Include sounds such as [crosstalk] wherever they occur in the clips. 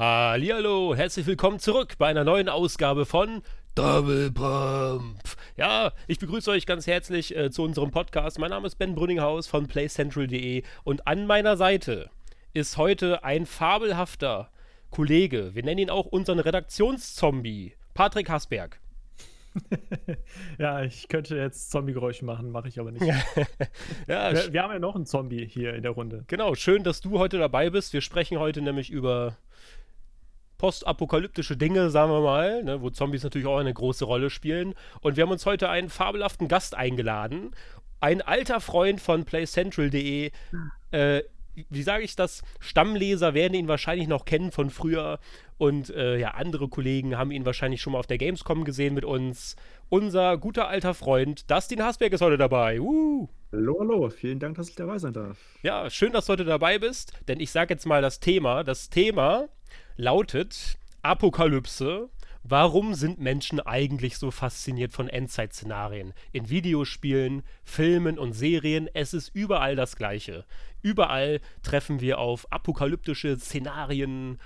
Hallihallo, herzlich willkommen zurück bei einer neuen Ausgabe von Double Pump. Ja, ich begrüße euch ganz herzlich äh, zu unserem Podcast. Mein Name ist Ben Brünninghaus von PlayCentral.de und an meiner Seite ist heute ein fabelhafter Kollege. Wir nennen ihn auch unseren Redaktionszombie, Patrick Hasberg. [laughs] ja, ich könnte jetzt Zombie-Geräusche machen, mache ich aber nicht. [laughs] ja, wir, wir, haben ja noch einen Zombie hier in der Runde. Genau, schön, dass du heute dabei bist. Wir sprechen heute nämlich über postapokalyptische Dinge, sagen wir mal, ne, wo Zombies natürlich auch eine große Rolle spielen. Und wir haben uns heute einen fabelhaften Gast eingeladen. Ein alter Freund von PlayCentral.de, äh, wie sage ich das? Stammleser werden ihn wahrscheinlich noch kennen von früher. Und äh, ja, andere Kollegen haben ihn wahrscheinlich schon mal auf der Gamescom gesehen mit uns. Unser guter alter Freund Dustin Hasberg ist heute dabei. Uh. Hallo, hallo. Vielen Dank, dass ich dabei sein darf. Ja, schön, dass du heute dabei bist. Denn ich sage jetzt mal das Thema. Das Thema lautet Apokalypse. Warum sind Menschen eigentlich so fasziniert von Endzeit-Szenarien? In Videospielen, Filmen und Serien, es ist überall das Gleiche. Überall treffen wir auf apokalyptische Szenarien,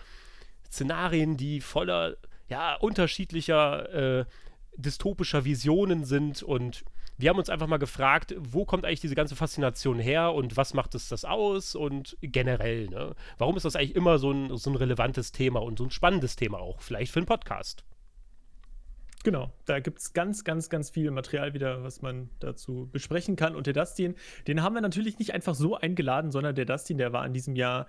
Szenarien, die voller ja, unterschiedlicher äh, dystopischer Visionen sind und wir haben uns einfach mal gefragt, wo kommt eigentlich diese ganze Faszination her und was macht es das aus und generell, ne? Warum ist das eigentlich immer so ein, so ein relevantes Thema und so ein spannendes Thema auch, vielleicht für einen Podcast? Genau, da gibt es ganz, ganz, ganz viel Material wieder, was man dazu besprechen kann. Und der Dustin, den haben wir natürlich nicht einfach so eingeladen, sondern der Dustin, der war in diesem Jahr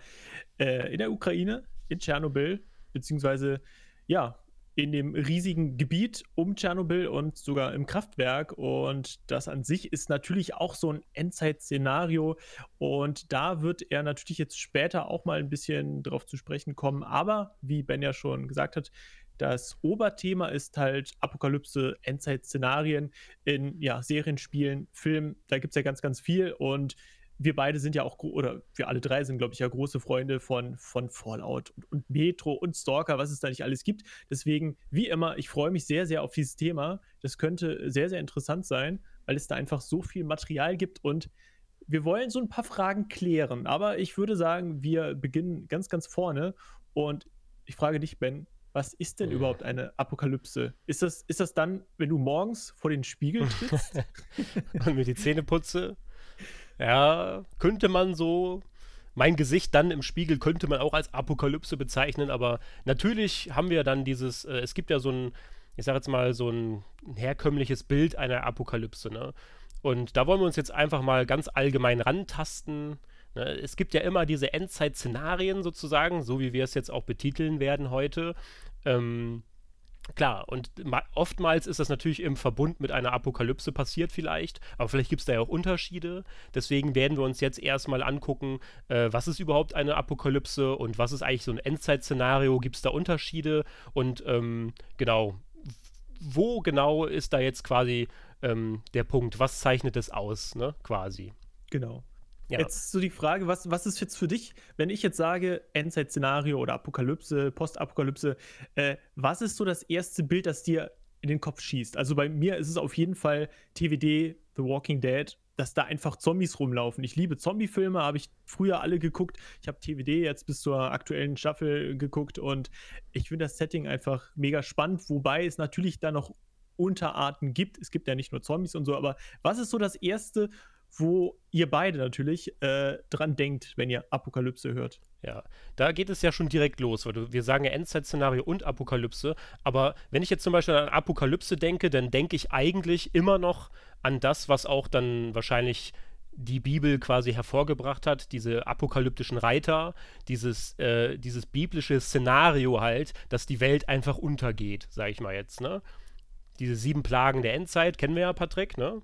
äh, in der Ukraine, in Tschernobyl, beziehungsweise ja, in dem riesigen Gebiet um Tschernobyl und sogar im Kraftwerk. Und das an sich ist natürlich auch so ein Endzeit-Szenario. Und da wird er natürlich jetzt später auch mal ein bisschen drauf zu sprechen kommen. Aber wie Ben ja schon gesagt hat, das Oberthema ist halt Apokalypse, Endzeit-Szenarien in ja, Serien, Spielen, Filmen. Da gibt es ja ganz, ganz viel. Und wir beide sind ja auch, oder wir alle drei sind, glaube ich, ja große Freunde von, von Fallout und, und, Metro und Stalker, was es da nicht alles gibt. Deswegen, wie immer, ich freue mich sehr, sehr auf dieses Thema. Das könnte sehr, sehr interessant sein, weil es da einfach so viel Material gibt und wir wollen so ein paar Fragen klären. Aber ich würde sagen, wir beginnen ganz, ganz vorne und ich frage dich, Ben, was ist denn überhaupt eine Apokalypse? Ist das, ist das dann, wenn du morgens vor den Spiegel trittst? [laughs] und mir die Zähne putze? Ja, könnte man so. Mein Gesicht dann im Spiegel könnte man auch als Apokalypse bezeichnen, aber natürlich haben wir dann dieses, äh, es gibt ja so ein, ich sag jetzt mal, so ein herkömmliches Bild einer Apokalypse, ne? Und da wollen wir uns jetzt einfach mal ganz allgemein rantasten. Ne? Es gibt ja immer diese Endzeit-Szenarien sozusagen, so wie wir es jetzt auch betiteln werden heute. Ähm, Klar, und oftmals ist das natürlich im Verbund mit einer Apokalypse passiert vielleicht, aber vielleicht gibt es da ja auch Unterschiede. Deswegen werden wir uns jetzt erstmal angucken, äh, was ist überhaupt eine Apokalypse und was ist eigentlich so ein Endzeit-Szenario, gibt es da Unterschiede und ähm, genau, wo genau ist da jetzt quasi ähm, der Punkt, was zeichnet es aus, ne, quasi. Genau. Ja. Jetzt so die Frage, was, was ist jetzt für dich, wenn ich jetzt sage Endzeit-Szenario oder Apokalypse, Postapokalypse, äh, was ist so das erste Bild, das dir in den Kopf schießt? Also bei mir ist es auf jeden Fall TVD, The Walking Dead, dass da einfach Zombies rumlaufen. Ich liebe Zombie-Filme, habe ich früher alle geguckt. Ich habe TVD jetzt bis zur aktuellen Staffel geguckt und ich finde das Setting einfach mega spannend, wobei es natürlich da noch Unterarten gibt. Es gibt ja nicht nur Zombies und so, aber was ist so das erste, wo ihr beide natürlich äh, dran denkt, wenn ihr Apokalypse hört. Ja, da geht es ja schon direkt los, weil du, wir sagen ja Endzeit-Szenario und Apokalypse, aber wenn ich jetzt zum Beispiel an Apokalypse denke, dann denke ich eigentlich immer noch an das, was auch dann wahrscheinlich die Bibel quasi hervorgebracht hat, diese apokalyptischen Reiter, dieses, äh, dieses biblische Szenario halt, dass die Welt einfach untergeht, sag ich mal jetzt, ne? Diese sieben Plagen der Endzeit, kennen wir ja, Patrick, ne?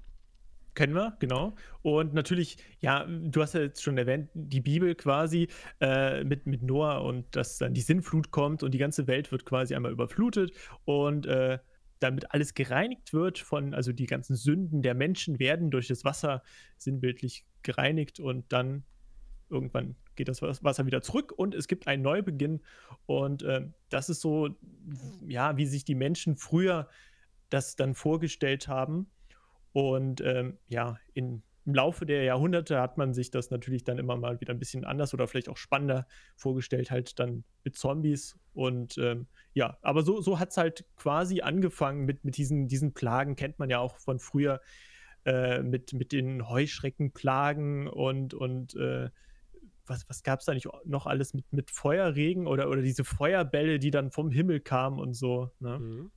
Kennen wir, genau. Und natürlich, ja, du hast ja jetzt schon erwähnt, die Bibel quasi äh, mit, mit Noah und dass dann die Sinnflut kommt und die ganze Welt wird quasi einmal überflutet und äh, damit alles gereinigt wird von, also die ganzen Sünden der Menschen werden durch das Wasser sinnbildlich gereinigt und dann irgendwann geht das Wasser wieder zurück und es gibt einen Neubeginn und äh, das ist so, ja, wie sich die Menschen früher das dann vorgestellt haben und ähm, ja, in im Laufe der Jahrhunderte hat man sich das natürlich dann immer mal wieder ein bisschen anders oder vielleicht auch spannender vorgestellt, halt dann mit Zombies. Und ähm, ja, aber so, so hat es halt quasi angefangen mit, mit diesen, diesen Plagen, kennt man ja auch von früher, äh, mit, mit den Heuschreckenplagen und, und äh, was, was gab es da nicht noch alles mit, mit Feuerregen oder, oder diese Feuerbälle, die dann vom Himmel kamen und so. Ne? Mhm.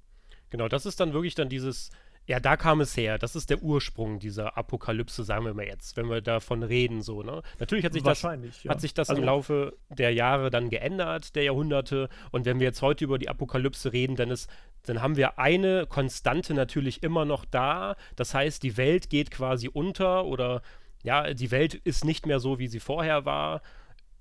Genau, das ist dann wirklich dann dieses, ja, da kam es her. Das ist der Ursprung dieser Apokalypse, sagen wir mal jetzt, wenn wir davon reden, so, ne? Natürlich hat sich das, ja. hat sich das also, im Laufe der Jahre dann geändert, der Jahrhunderte. Und wenn wir jetzt heute über die Apokalypse reden, dann ist, dann haben wir eine Konstante natürlich immer noch da. Das heißt, die Welt geht quasi unter oder ja, die Welt ist nicht mehr so, wie sie vorher war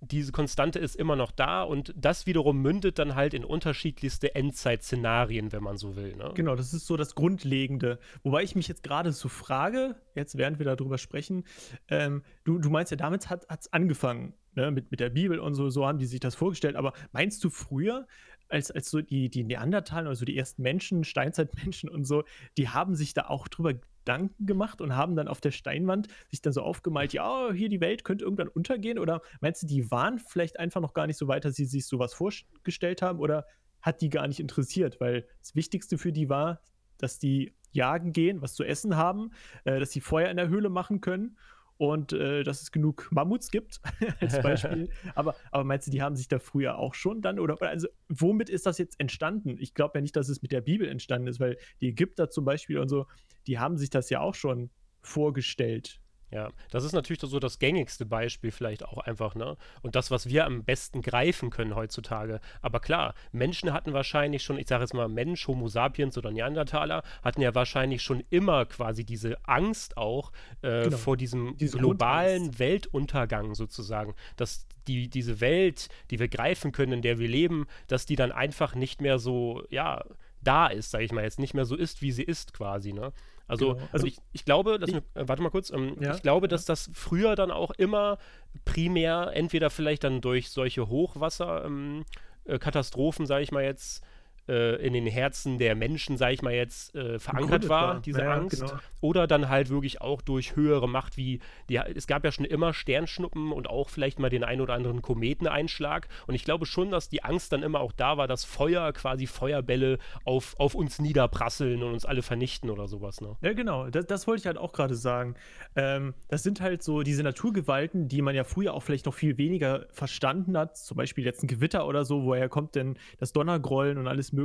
diese Konstante ist immer noch da und das wiederum mündet dann halt in unterschiedlichste Endzeit-Szenarien, wenn man so will. Ne? Genau, das ist so das Grundlegende. Wobei ich mich jetzt gerade so frage, jetzt während wir darüber sprechen, ähm, du, du meinst ja, damit hat es angefangen, ne? mit, mit der Bibel und so, so haben die sich das vorgestellt, aber meinst du früher, als, als so die, die Neandertaler, also die ersten Menschen, Steinzeitmenschen und so, die haben sich da auch drüber Gedanken gemacht und haben dann auf der Steinwand sich dann so aufgemalt, ja, hier die Welt könnte irgendwann untergehen? Oder meinst du, die waren vielleicht einfach noch gar nicht so weit, dass sie sich sowas vorgestellt haben? Oder hat die gar nicht interessiert? Weil das Wichtigste für die war, dass die jagen gehen, was zu essen haben, äh, dass sie Feuer in der Höhle machen können und äh, dass es genug Mammuts gibt, [laughs] als Beispiel. [laughs] aber, aber meinst du, die haben sich da früher auch schon dann? Oder also womit ist das jetzt entstanden? Ich glaube ja nicht, dass es mit der Bibel entstanden ist, weil die Ägypter zum Beispiel und so, die haben sich das ja auch schon vorgestellt. Ja, das ist natürlich so das gängigste Beispiel vielleicht auch einfach, ne? Und das, was wir am besten greifen können heutzutage. Aber klar, Menschen hatten wahrscheinlich schon, ich sage jetzt mal Mensch, Homo sapiens oder Neandertaler, hatten ja wahrscheinlich schon immer quasi diese Angst auch äh, genau. vor diesem Diese globalen Grundangst. Weltuntergang sozusagen. Dass die, diese Welt, die wir greifen können, in der wir leben, dass die dann einfach nicht mehr so, ja, da ist, sage ich mal, jetzt nicht mehr so ist, wie sie ist quasi, ne? Also, genau. also ich, ich glaube, dass, ich, äh, warte mal kurz, ähm, ja, ich glaube, dass das früher dann auch immer primär entweder vielleicht dann durch solche Hochwasserkatastrophen, ähm, äh, sage ich mal jetzt, äh, in den Herzen der Menschen, sage ich mal jetzt, äh, verankert war, war, diese ja, Angst. Genau. Oder dann halt wirklich auch durch höhere Macht, wie die, es gab ja schon immer Sternschnuppen und auch vielleicht mal den ein oder anderen Kometeneinschlag. Und ich glaube schon, dass die Angst dann immer auch da war, dass Feuer, quasi Feuerbälle auf, auf uns niederprasseln und uns alle vernichten oder sowas. Ne? Ja, genau. Das, das wollte ich halt auch gerade sagen. Ähm, das sind halt so diese Naturgewalten, die man ja früher auch vielleicht noch viel weniger verstanden hat. Zum Beispiel jetzt ein Gewitter oder so, woher kommt denn das Donnergrollen und alles mögliche,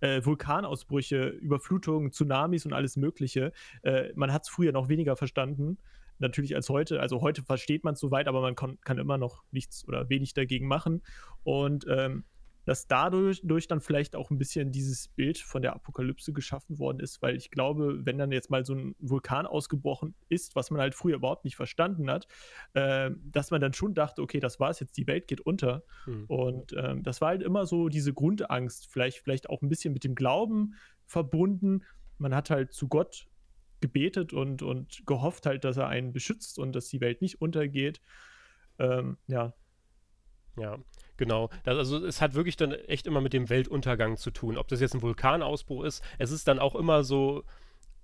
äh, Vulkanausbrüche, Überflutungen, Tsunamis und alles Mögliche. Äh, man hat es früher noch weniger verstanden natürlich als heute. Also heute versteht man es soweit, aber man kann, immer noch nichts oder wenig dagegen machen. Und ähm, dass dadurch durch dann vielleicht auch ein bisschen dieses Bild von der Apokalypse geschaffen worden ist, weil ich glaube, wenn dann jetzt mal so ein Vulkan ausgebrochen ist, was man halt früher überhaupt nicht verstanden hat, äh, dass man dann schon dachte, okay, das war's jetzt, die Welt geht unter. Mhm. Und äh, das war halt immer so diese Grundangst, vielleicht, vielleicht auch ein bisschen mit dem Glauben verbunden. Man hat halt zu Gott gebetet und, und gehofft halt, dass er einen beschützt und dass die Welt nicht untergeht. Ähm, ja. Ja, Genau. Das, also es hat wirklich dann echt immer mit dem Weltuntergang zu tun. Ob das jetzt ein Vulkanausbruch ist, es ist dann auch immer so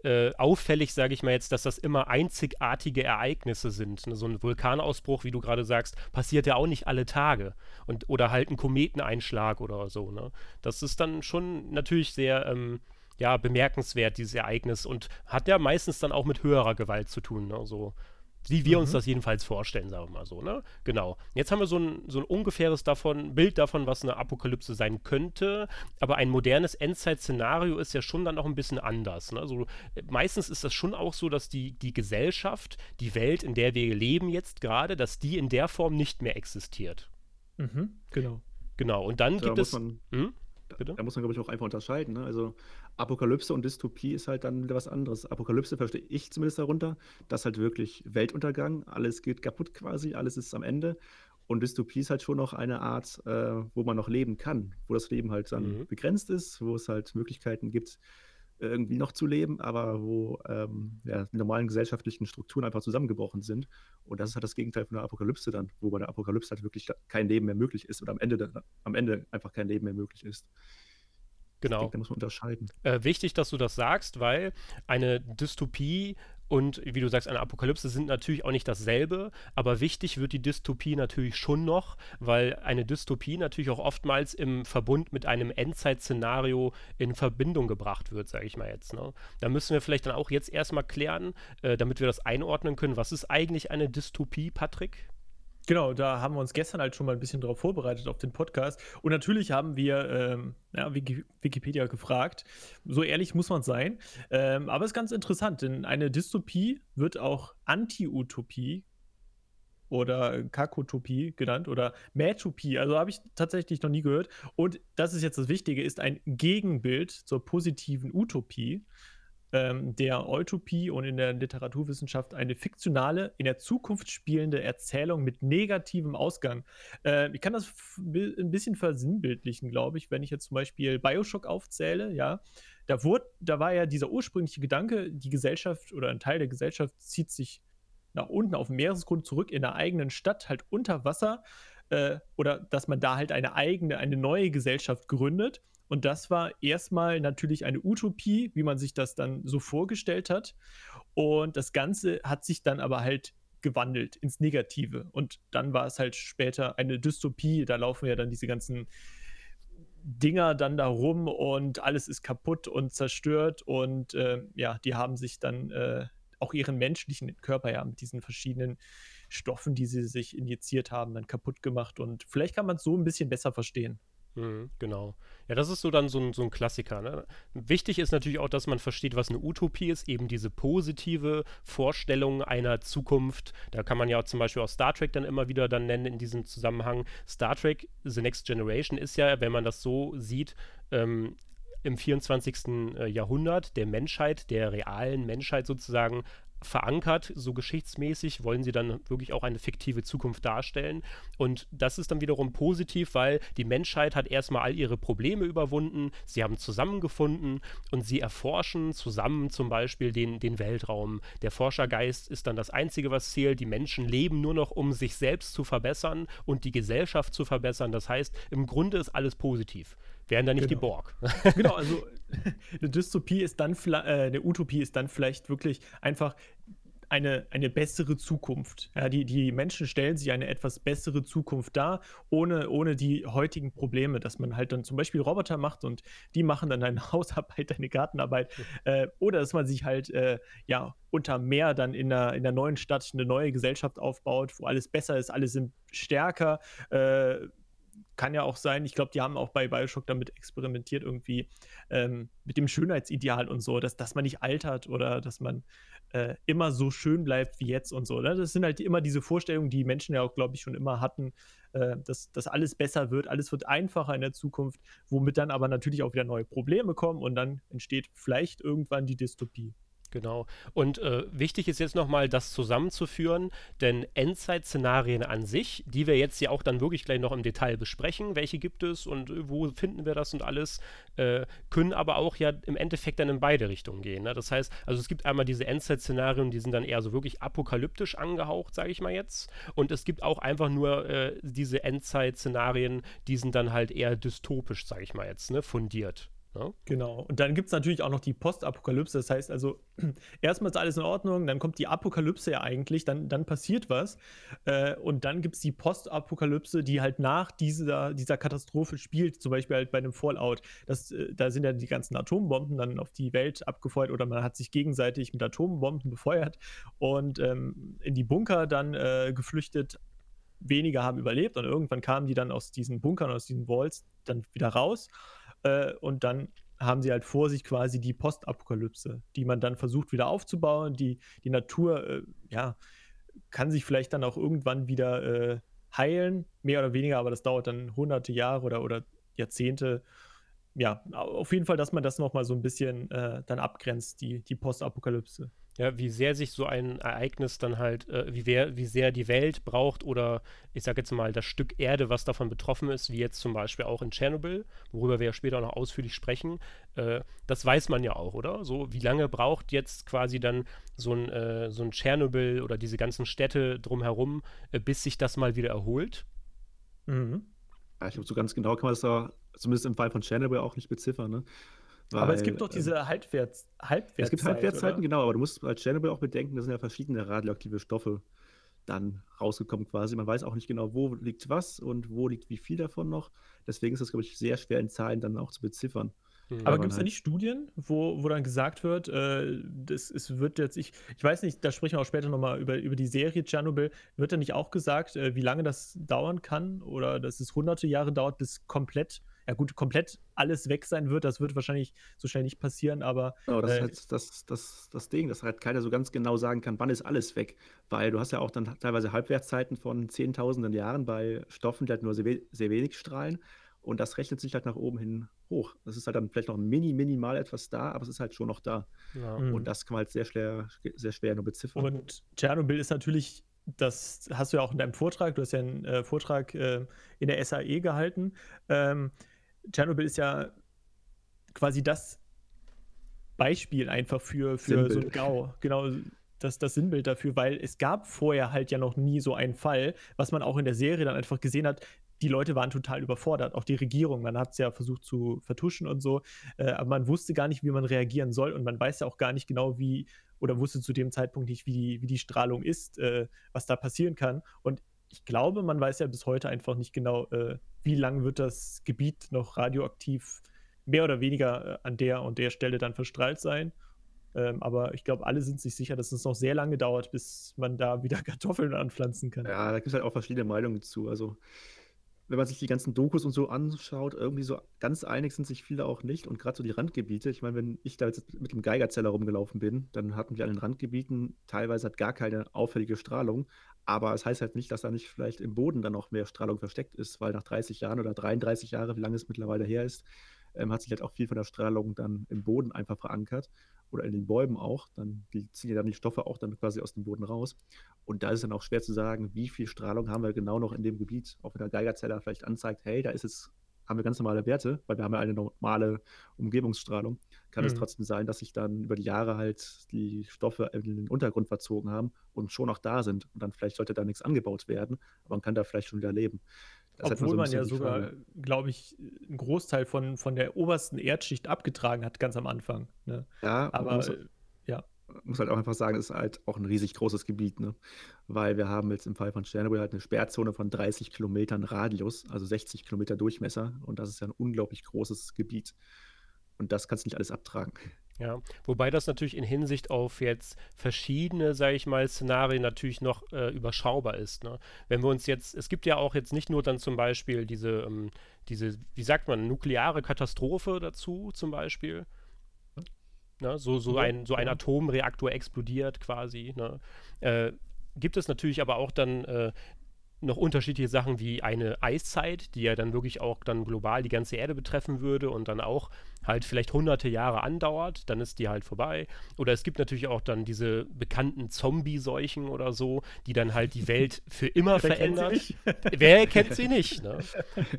äh, auffällig, sage ich mal jetzt, dass das immer einzigartige Ereignisse sind. Ne, so ein Vulkanausbruch, wie du gerade sagst, passiert ja auch nicht alle Tage. Und, oder halt ein Kometeneinschlag oder so. Ne? Das ist dann schon natürlich sehr ähm, ja, bemerkenswert, dieses Ereignis. Und hat ja meistens dann auch mit höherer Gewalt zu tun. Ne? So wie wir mhm. uns das jedenfalls vorstellen, sagen wir mal so, ne? Genau. Jetzt haben wir so ein, so ein ungefähres davon, Bild davon, was eine Apokalypse sein könnte, aber ein modernes Endzeit-Szenario ist ja schon dann auch ein bisschen anders. Ne? Also, meistens ist das schon auch so, dass die, die Gesellschaft, die Welt, in der wir leben jetzt gerade, dass die in der Form nicht mehr existiert. Mhm, genau. Genau, und dann da gibt es. Man, hm? da, da, muss man, glaube ich, auch einfach unterscheiden. Ne? Also Apokalypse und Dystopie ist halt dann wieder was anderes. Apokalypse verstehe ich zumindest darunter, dass halt wirklich Weltuntergang, alles geht kaputt quasi, alles ist am Ende. Und Dystopie ist halt schon noch eine Art, äh, wo man noch leben kann, wo das Leben halt dann mhm. begrenzt ist, wo es halt Möglichkeiten gibt, irgendwie noch zu leben, aber wo ähm, ja, die normalen gesellschaftlichen Strukturen einfach zusammengebrochen sind. Und das ist halt das Gegenteil von der Apokalypse dann, wo bei der Apokalypse halt wirklich kein Leben mehr möglich ist oder am Ende, am Ende einfach kein Leben mehr möglich ist. Genau. Denke, da muss man unterscheiden. Äh, wichtig, dass du das sagst, weil eine Dystopie und wie du sagst, eine Apokalypse sind natürlich auch nicht dasselbe, aber wichtig wird die Dystopie natürlich schon noch, weil eine Dystopie natürlich auch oftmals im Verbund mit einem Endzeit-Szenario in Verbindung gebracht wird, sage ich mal jetzt. Ne? Da müssen wir vielleicht dann auch jetzt erstmal klären, äh, damit wir das einordnen können. Was ist eigentlich eine Dystopie, Patrick? Genau, da haben wir uns gestern halt schon mal ein bisschen darauf vorbereitet auf den Podcast. Und natürlich haben wir ähm, ja, Wikipedia gefragt. So ehrlich muss man sein. Ähm, aber es ist ganz interessant, denn eine Dystopie wird auch Anti-Utopie oder Kakotopie genannt oder Mätopie. Also habe ich tatsächlich noch nie gehört. Und das ist jetzt das Wichtige, ist ein Gegenbild zur positiven Utopie ähm, der Utopie und in der Literaturwissenschaft eine fiktionale, in der Zukunft spielende Erzählung mit negativem Ausgang. Äh, ich kann das ein bisschen versinnbildlichen, glaube ich, wenn ich jetzt zum Beispiel Bioshock aufzähle, ja. Da, wurde, da war ja dieser ursprüngliche Gedanke, die Gesellschaft oder ein Teil der Gesellschaft zieht sich nach unten auf dem Meeresgrund zurück in der eigenen Stadt, halt unter Wasser, äh, oder dass man da halt eine eigene, eine neue Gesellschaft gründet und das war erstmal natürlich eine Utopie, wie man sich das dann so vorgestellt hat. Und das Ganze hat sich dann aber halt gewandelt ins Negative. Und dann war es halt später eine Dystopie. Da laufen ja dann diese ganzen Dinger dann da rum und alles ist kaputt und zerstört. Und äh, ja, die haben sich dann äh, auch ihren menschlichen Körper ja mit diesen verschiedenen Stoffen, die sie sich injiziert haben, dann kaputt gemacht. Und vielleicht kann man es so ein bisschen besser verstehen. Mhm, genau. Ja, das ist so dann so ein, so ein Klassiker. Ne? Wichtig ist natürlich auch, dass man versteht, was eine Utopie ist, eben diese positive Vorstellung einer Zukunft. Da kann man ja zum Beispiel auch Star Trek dann immer wieder dann nennen in diesem Zusammenhang. Star Trek The Next Generation ist ja, wenn man das so sieht, ähm, im 24. Äh, Jahrhundert der Menschheit, der realen Menschheit sozusagen verankert, so geschichtsmäßig, wollen sie dann wirklich auch eine fiktive Zukunft darstellen. Und das ist dann wiederum positiv, weil die Menschheit hat erstmal all ihre Probleme überwunden, sie haben zusammengefunden und sie erforschen zusammen zum Beispiel den, den Weltraum. Der Forschergeist ist dann das Einzige, was zählt. Die Menschen leben nur noch, um sich selbst zu verbessern und die Gesellschaft zu verbessern. Das heißt, im Grunde ist alles positiv. Wären da nicht genau. die Borg. [laughs] genau, also [laughs] eine Dystopie ist dann, äh, eine Utopie ist dann vielleicht wirklich einfach eine, eine bessere Zukunft. Ja, die, die Menschen stellen sich eine etwas bessere Zukunft dar, ohne, ohne die heutigen Probleme, dass man halt dann zum Beispiel Roboter macht und die machen dann deine [laughs] Hausarbeit, deine Gartenarbeit. Äh, oder dass man sich halt äh, ja unter Meer dann in der, in der neuen Stadt eine neue Gesellschaft aufbaut, wo alles besser ist, alle sind stärker. Äh, kann ja auch sein, ich glaube, die haben auch bei Bioshock damit experimentiert, irgendwie ähm, mit dem Schönheitsideal und so, dass, dass man nicht altert oder dass man äh, immer so schön bleibt wie jetzt und so. Ne? Das sind halt immer diese Vorstellungen, die Menschen ja auch, glaube ich, schon immer hatten, äh, dass, dass alles besser wird, alles wird einfacher in der Zukunft, womit dann aber natürlich auch wieder neue Probleme kommen und dann entsteht vielleicht irgendwann die Dystopie. Genau. Und äh, wichtig ist jetzt nochmal, das zusammenzuführen, denn Endzeit-Szenarien an sich, die wir jetzt ja auch dann wirklich gleich noch im Detail besprechen, welche gibt es und äh, wo finden wir das und alles, äh, können aber auch ja im Endeffekt dann in beide Richtungen gehen. Ne? Das heißt, also es gibt einmal diese Endzeit-Szenarien, die sind dann eher so wirklich apokalyptisch angehaucht, sage ich mal jetzt. Und es gibt auch einfach nur äh, diese Endzeit-Szenarien, die sind dann halt eher dystopisch, sage ich mal jetzt, ne? fundiert. Genau. Und dann gibt es natürlich auch noch die Postapokalypse. Das heißt also, [clears throat] erstmal ist alles in Ordnung, dann kommt die Apokalypse ja eigentlich, dann, dann passiert was. Äh, und dann gibt es die Postapokalypse, die halt nach dieser, dieser Katastrophe spielt. Zum Beispiel halt bei einem Fallout. Das, äh, da sind ja die ganzen Atombomben dann auf die Welt abgefeuert oder man hat sich gegenseitig mit Atombomben befeuert und ähm, in die Bunker dann äh, geflüchtet. Wenige haben überlebt und irgendwann kamen die dann aus diesen Bunkern, aus diesen Walls dann wieder raus. Äh, und dann haben sie halt vor sich quasi die Postapokalypse, die man dann versucht wieder aufzubauen. Die, die Natur, äh, ja, kann sich vielleicht dann auch irgendwann wieder äh, heilen, mehr oder weniger, aber das dauert dann hunderte Jahre oder, oder Jahrzehnte. Ja, auf jeden Fall, dass man das nochmal so ein bisschen äh, dann abgrenzt, die, die Postapokalypse ja, wie sehr sich so ein Ereignis dann halt, äh, wie, wer, wie sehr die Welt braucht oder ich sage jetzt mal das Stück Erde, was davon betroffen ist, wie jetzt zum Beispiel auch in Tschernobyl, worüber wir ja später noch ausführlich sprechen, äh, das weiß man ja auch, oder? So, wie lange braucht jetzt quasi dann so ein, äh, so ein Tschernobyl oder diese ganzen Städte drumherum, äh, bis sich das mal wieder erholt? Mhm. Ja, ich glaube, so ganz genau kann man das da, zumindest im Fall von Tschernobyl, auch nicht beziffern. Ne? Weil, aber es gibt doch diese Halbwerts Halbwertszeiten. Es gibt Halbwertszeiten, genau, aber du musst als Chernobyl auch bedenken, da sind ja verschiedene radioaktive Stoffe dann rausgekommen quasi. Man weiß auch nicht genau, wo liegt was und wo liegt wie viel davon noch. Deswegen ist das, glaube ich, sehr schwer in Zahlen dann auch zu beziffern. Mhm. Aber gibt es da halt nicht Studien, wo, wo dann gesagt wird, äh, das, es wird jetzt, ich, ich weiß nicht, da sprechen wir auch später nochmal über, über die Serie Tschernobyl, wird da nicht auch gesagt, äh, wie lange das dauern kann oder dass es hunderte Jahre dauert, bis komplett, ja gut, komplett alles weg sein wird, das wird wahrscheinlich so schnell nicht passieren, aber. Genau, das äh, ist halt das, das, das Ding, dass halt keiner so ganz genau sagen kann, wann ist alles weg, weil du hast ja auch dann teilweise Halbwertszeiten von Zehntausenden Jahren bei Stoffen, die halt nur sehr, sehr wenig strahlen. Und das rechnet sich halt nach oben hin hoch. Das ist halt dann vielleicht noch mini, minimal etwas da, aber es ist halt schon noch da. Ja. Und mhm. das kann man halt sehr schwer, sehr schwer nur beziffern. Und Tschernobyl ist natürlich, das hast du ja auch in deinem Vortrag, du hast ja einen äh, Vortrag äh, in der SAE gehalten. Ähm, Tschernobyl ist ja quasi das Beispiel einfach für, für so ein GAU. Genau, das, das Sinnbild dafür, weil es gab vorher halt ja noch nie so einen Fall, was man auch in der Serie dann einfach gesehen hat, die Leute waren total überfordert, auch die Regierung. Man hat es ja versucht zu vertuschen und so, äh, aber man wusste gar nicht, wie man reagieren soll und man weiß ja auch gar nicht genau, wie oder wusste zu dem Zeitpunkt nicht, wie die, wie die Strahlung ist, äh, was da passieren kann. Und ich glaube, man weiß ja bis heute einfach nicht genau, äh, wie lange wird das Gebiet noch radioaktiv mehr oder weniger äh, an der und der Stelle dann verstrahlt sein. Ähm, aber ich glaube, alle sind sich sicher, dass es noch sehr lange dauert, bis man da [laughs] wieder Kartoffeln anpflanzen kann. Ja, da gibt es halt auch verschiedene Meinungen zu. Also wenn man sich die ganzen Dokus und so anschaut, irgendwie so ganz einig sind sich viele auch nicht. Und gerade so die Randgebiete, ich meine, wenn ich da jetzt mit dem Geigerzeller rumgelaufen bin, dann hatten wir an den Randgebieten teilweise halt gar keine auffällige Strahlung. Aber es heißt halt nicht, dass da nicht vielleicht im Boden dann auch mehr Strahlung versteckt ist, weil nach 30 Jahren oder 33 Jahren, wie lange es mittlerweile her ist, ähm, hat sich halt auch viel von der Strahlung dann im Boden einfach verankert oder in den Bäumen auch. Dann die ziehen ja dann die Stoffe auch dann quasi aus dem Boden raus. Und da ist es dann auch schwer zu sagen, wie viel Strahlung haben wir genau noch in dem Gebiet. Auch wenn der Geigerzeller vielleicht anzeigt, hey, da ist es, haben wir ganz normale Werte, weil wir haben ja eine normale Umgebungsstrahlung, kann mhm. es trotzdem sein, dass sich dann über die Jahre halt die Stoffe in den Untergrund verzogen haben und schon noch da sind. Und dann vielleicht sollte da nichts angebaut werden, aber man kann da vielleicht schon wieder leben. Das Obwohl man, so man ja sogar, glaube ich, einen Großteil von, von der obersten Erdschicht abgetragen hat, ganz am Anfang. Ne? Ja, aber muss, äh, ja. muss halt auch einfach sagen, es ist halt auch ein riesig großes Gebiet, ne? Weil wir haben jetzt im Fall von Chernobyl halt eine Sperrzone von 30 Kilometern Radius, also 60 Kilometer Durchmesser. Und das ist ja ein unglaublich großes Gebiet. Und das kannst du nicht alles abtragen. Ja, wobei das natürlich in Hinsicht auf jetzt verschiedene, sage ich mal, Szenarien natürlich noch äh, überschaubar ist. Ne? Wenn wir uns jetzt, es gibt ja auch jetzt nicht nur dann zum Beispiel diese, ähm, diese, wie sagt man, nukleare Katastrophe dazu zum Beispiel. Ne? So, so, ein, so ein Atomreaktor explodiert quasi. Ne? Äh, gibt es natürlich aber auch dann äh, noch unterschiedliche Sachen wie eine Eiszeit, die ja dann wirklich auch dann global die ganze Erde betreffen würde und dann auch halt vielleicht hunderte Jahre andauert, dann ist die halt vorbei. Oder es gibt natürlich auch dann diese bekannten Zombie-Seuchen oder so, die dann halt die Welt [laughs] für immer verändern. [laughs] Wer kennt sie nicht? Ne?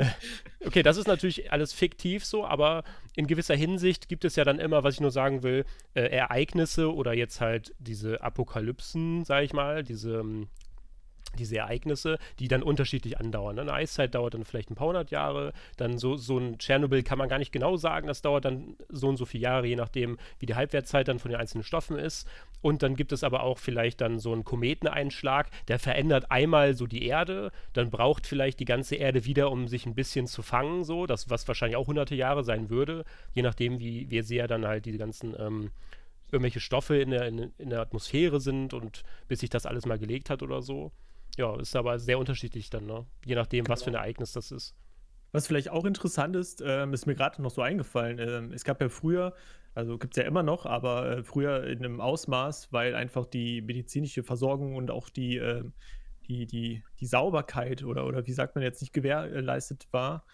[laughs] okay, das ist natürlich alles fiktiv so, aber in gewisser Hinsicht gibt es ja dann immer, was ich nur sagen will, äh, Ereignisse oder jetzt halt diese Apokalypsen, sag ich mal, diese ähm, diese Ereignisse, die dann unterschiedlich andauern. Ne? Eine Eiszeit dauert dann vielleicht ein paar hundert Jahre, dann so, so ein Tschernobyl kann man gar nicht genau sagen, das dauert dann so und so viele Jahre, je nachdem, wie die Halbwertszeit dann von den einzelnen Stoffen ist. Und dann gibt es aber auch vielleicht dann so einen Kometeneinschlag, der verändert einmal so die Erde, dann braucht vielleicht die ganze Erde wieder, um sich ein bisschen zu fangen, so, das, was wahrscheinlich auch hunderte Jahre sein würde, je nachdem, wie, wie sehr dann halt die ganzen ähm, irgendwelche Stoffe in der, in, in der Atmosphäre sind und bis sich das alles mal gelegt hat oder so. Ja, ist aber sehr unterschiedlich dann, ne? Je nachdem, genau. was für ein genau. Ereignis das ist. Was vielleicht auch interessant ist, ähm, ist mir gerade noch so eingefallen. Ähm, es gab ja früher, also gibt es ja immer noch, aber äh, früher in einem Ausmaß, weil einfach die medizinische Versorgung und auch die, äh, die, die, die Sauberkeit oder, oder wie sagt man jetzt nicht gewährleistet war.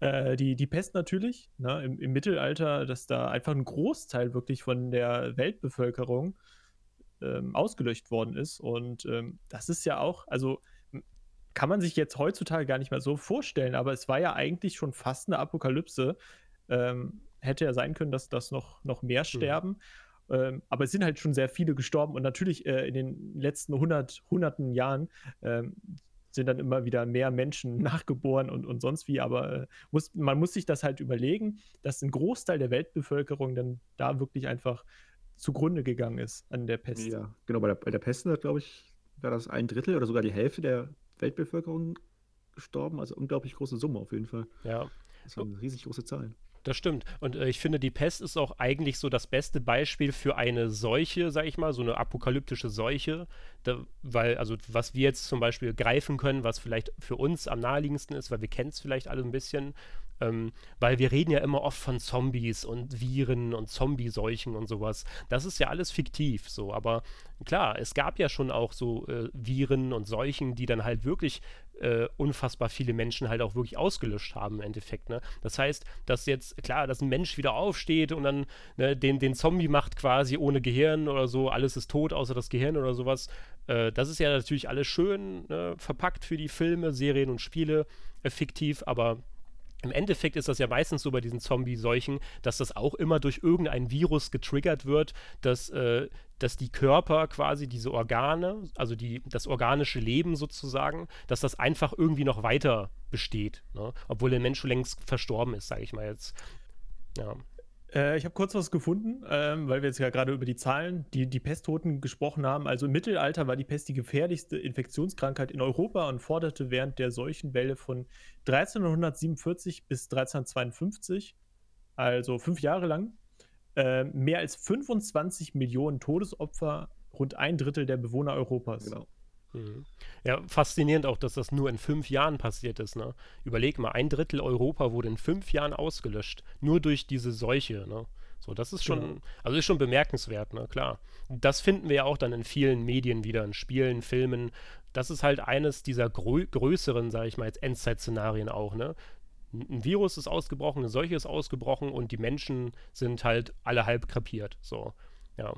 Äh, die, die Pest natürlich, ne, im, im Mittelalter, dass da einfach ein Großteil wirklich von der Weltbevölkerung ähm, ausgelöscht worden ist. Und ähm, das ist ja auch, also kann man sich jetzt heutzutage gar nicht mehr so vorstellen, aber es war ja eigentlich schon fast eine Apokalypse. Ähm, hätte ja sein können, dass das noch, noch mehr mhm. sterben. Mhm. Ähm, aber es sind halt schon sehr viele gestorben und natürlich äh, in den letzten 100, hunderten Jahren ähm, sind dann immer wieder mehr Menschen [laughs] nachgeboren und, und sonst wie. Aber äh, muss, man muss sich das halt überlegen, dass ein Großteil der Weltbevölkerung dann da wirklich einfach zugrunde gegangen ist an der Pest. Ja, genau. Bei der, bei der Pest, glaube ich, war das ein Drittel oder sogar die Hälfte der Weltbevölkerung gestorben. Also unglaublich große Summe auf jeden Fall. Ja. Das waren riesig große Zahlen. Das stimmt. Und äh, ich finde, die Pest ist auch eigentlich so das beste Beispiel für eine Seuche, sag ich mal, so eine apokalyptische Seuche. Da, weil, also, was wir jetzt zum Beispiel greifen können, was vielleicht für uns am naheliegendsten ist, weil wir kennen es vielleicht alle ein bisschen, ähm, weil wir reden ja immer oft von Zombies und Viren und Zombie-Seuchen und sowas. Das ist ja alles fiktiv so, aber klar, es gab ja schon auch so äh, Viren und Seuchen, die dann halt wirklich äh, unfassbar viele Menschen halt auch wirklich ausgelöscht haben im Endeffekt. Ne? Das heißt, dass jetzt, klar, dass ein Mensch wieder aufsteht und dann ne, den, den Zombie macht quasi ohne Gehirn oder so, alles ist tot außer das Gehirn oder sowas. Äh, das ist ja natürlich alles schön ne, verpackt für die Filme, Serien und Spiele, äh, fiktiv, aber im Endeffekt ist das ja meistens so bei diesen Zombie-Seuchen, dass das auch immer durch irgendein Virus getriggert wird, dass, äh, dass die Körper quasi diese Organe, also die, das organische Leben sozusagen, dass das einfach irgendwie noch weiter besteht, ne? obwohl der Mensch längst verstorben ist, sage ich mal jetzt. Ja. Äh, ich habe kurz was gefunden, ähm, weil wir jetzt ja gerade über die Zahlen, die, die Pesttoten gesprochen haben. Also im Mittelalter war die Pest die gefährlichste Infektionskrankheit in Europa und forderte während der Seuchenwelle von 1347 bis 1352, also fünf Jahre lang, äh, mehr als 25 Millionen Todesopfer, rund ein Drittel der Bewohner Europas. Genau. Mhm. Ja, faszinierend auch, dass das nur in fünf Jahren passiert ist. Ne? Überleg mal, ein Drittel Europa wurde in fünf Jahren ausgelöscht, nur durch diese Seuche. Ne? So, das ist schon, genau. also ist schon bemerkenswert, ne? klar. Das finden wir ja auch dann in vielen Medien wieder, in Spielen, Filmen. Das ist halt eines dieser grö größeren, sage ich mal, jetzt Endzeit-Szenarien auch, ne? Ein Virus ist ausgebrochen, eine Seuche ist ausgebrochen und die Menschen sind halt alle halb krepiert. So, ja.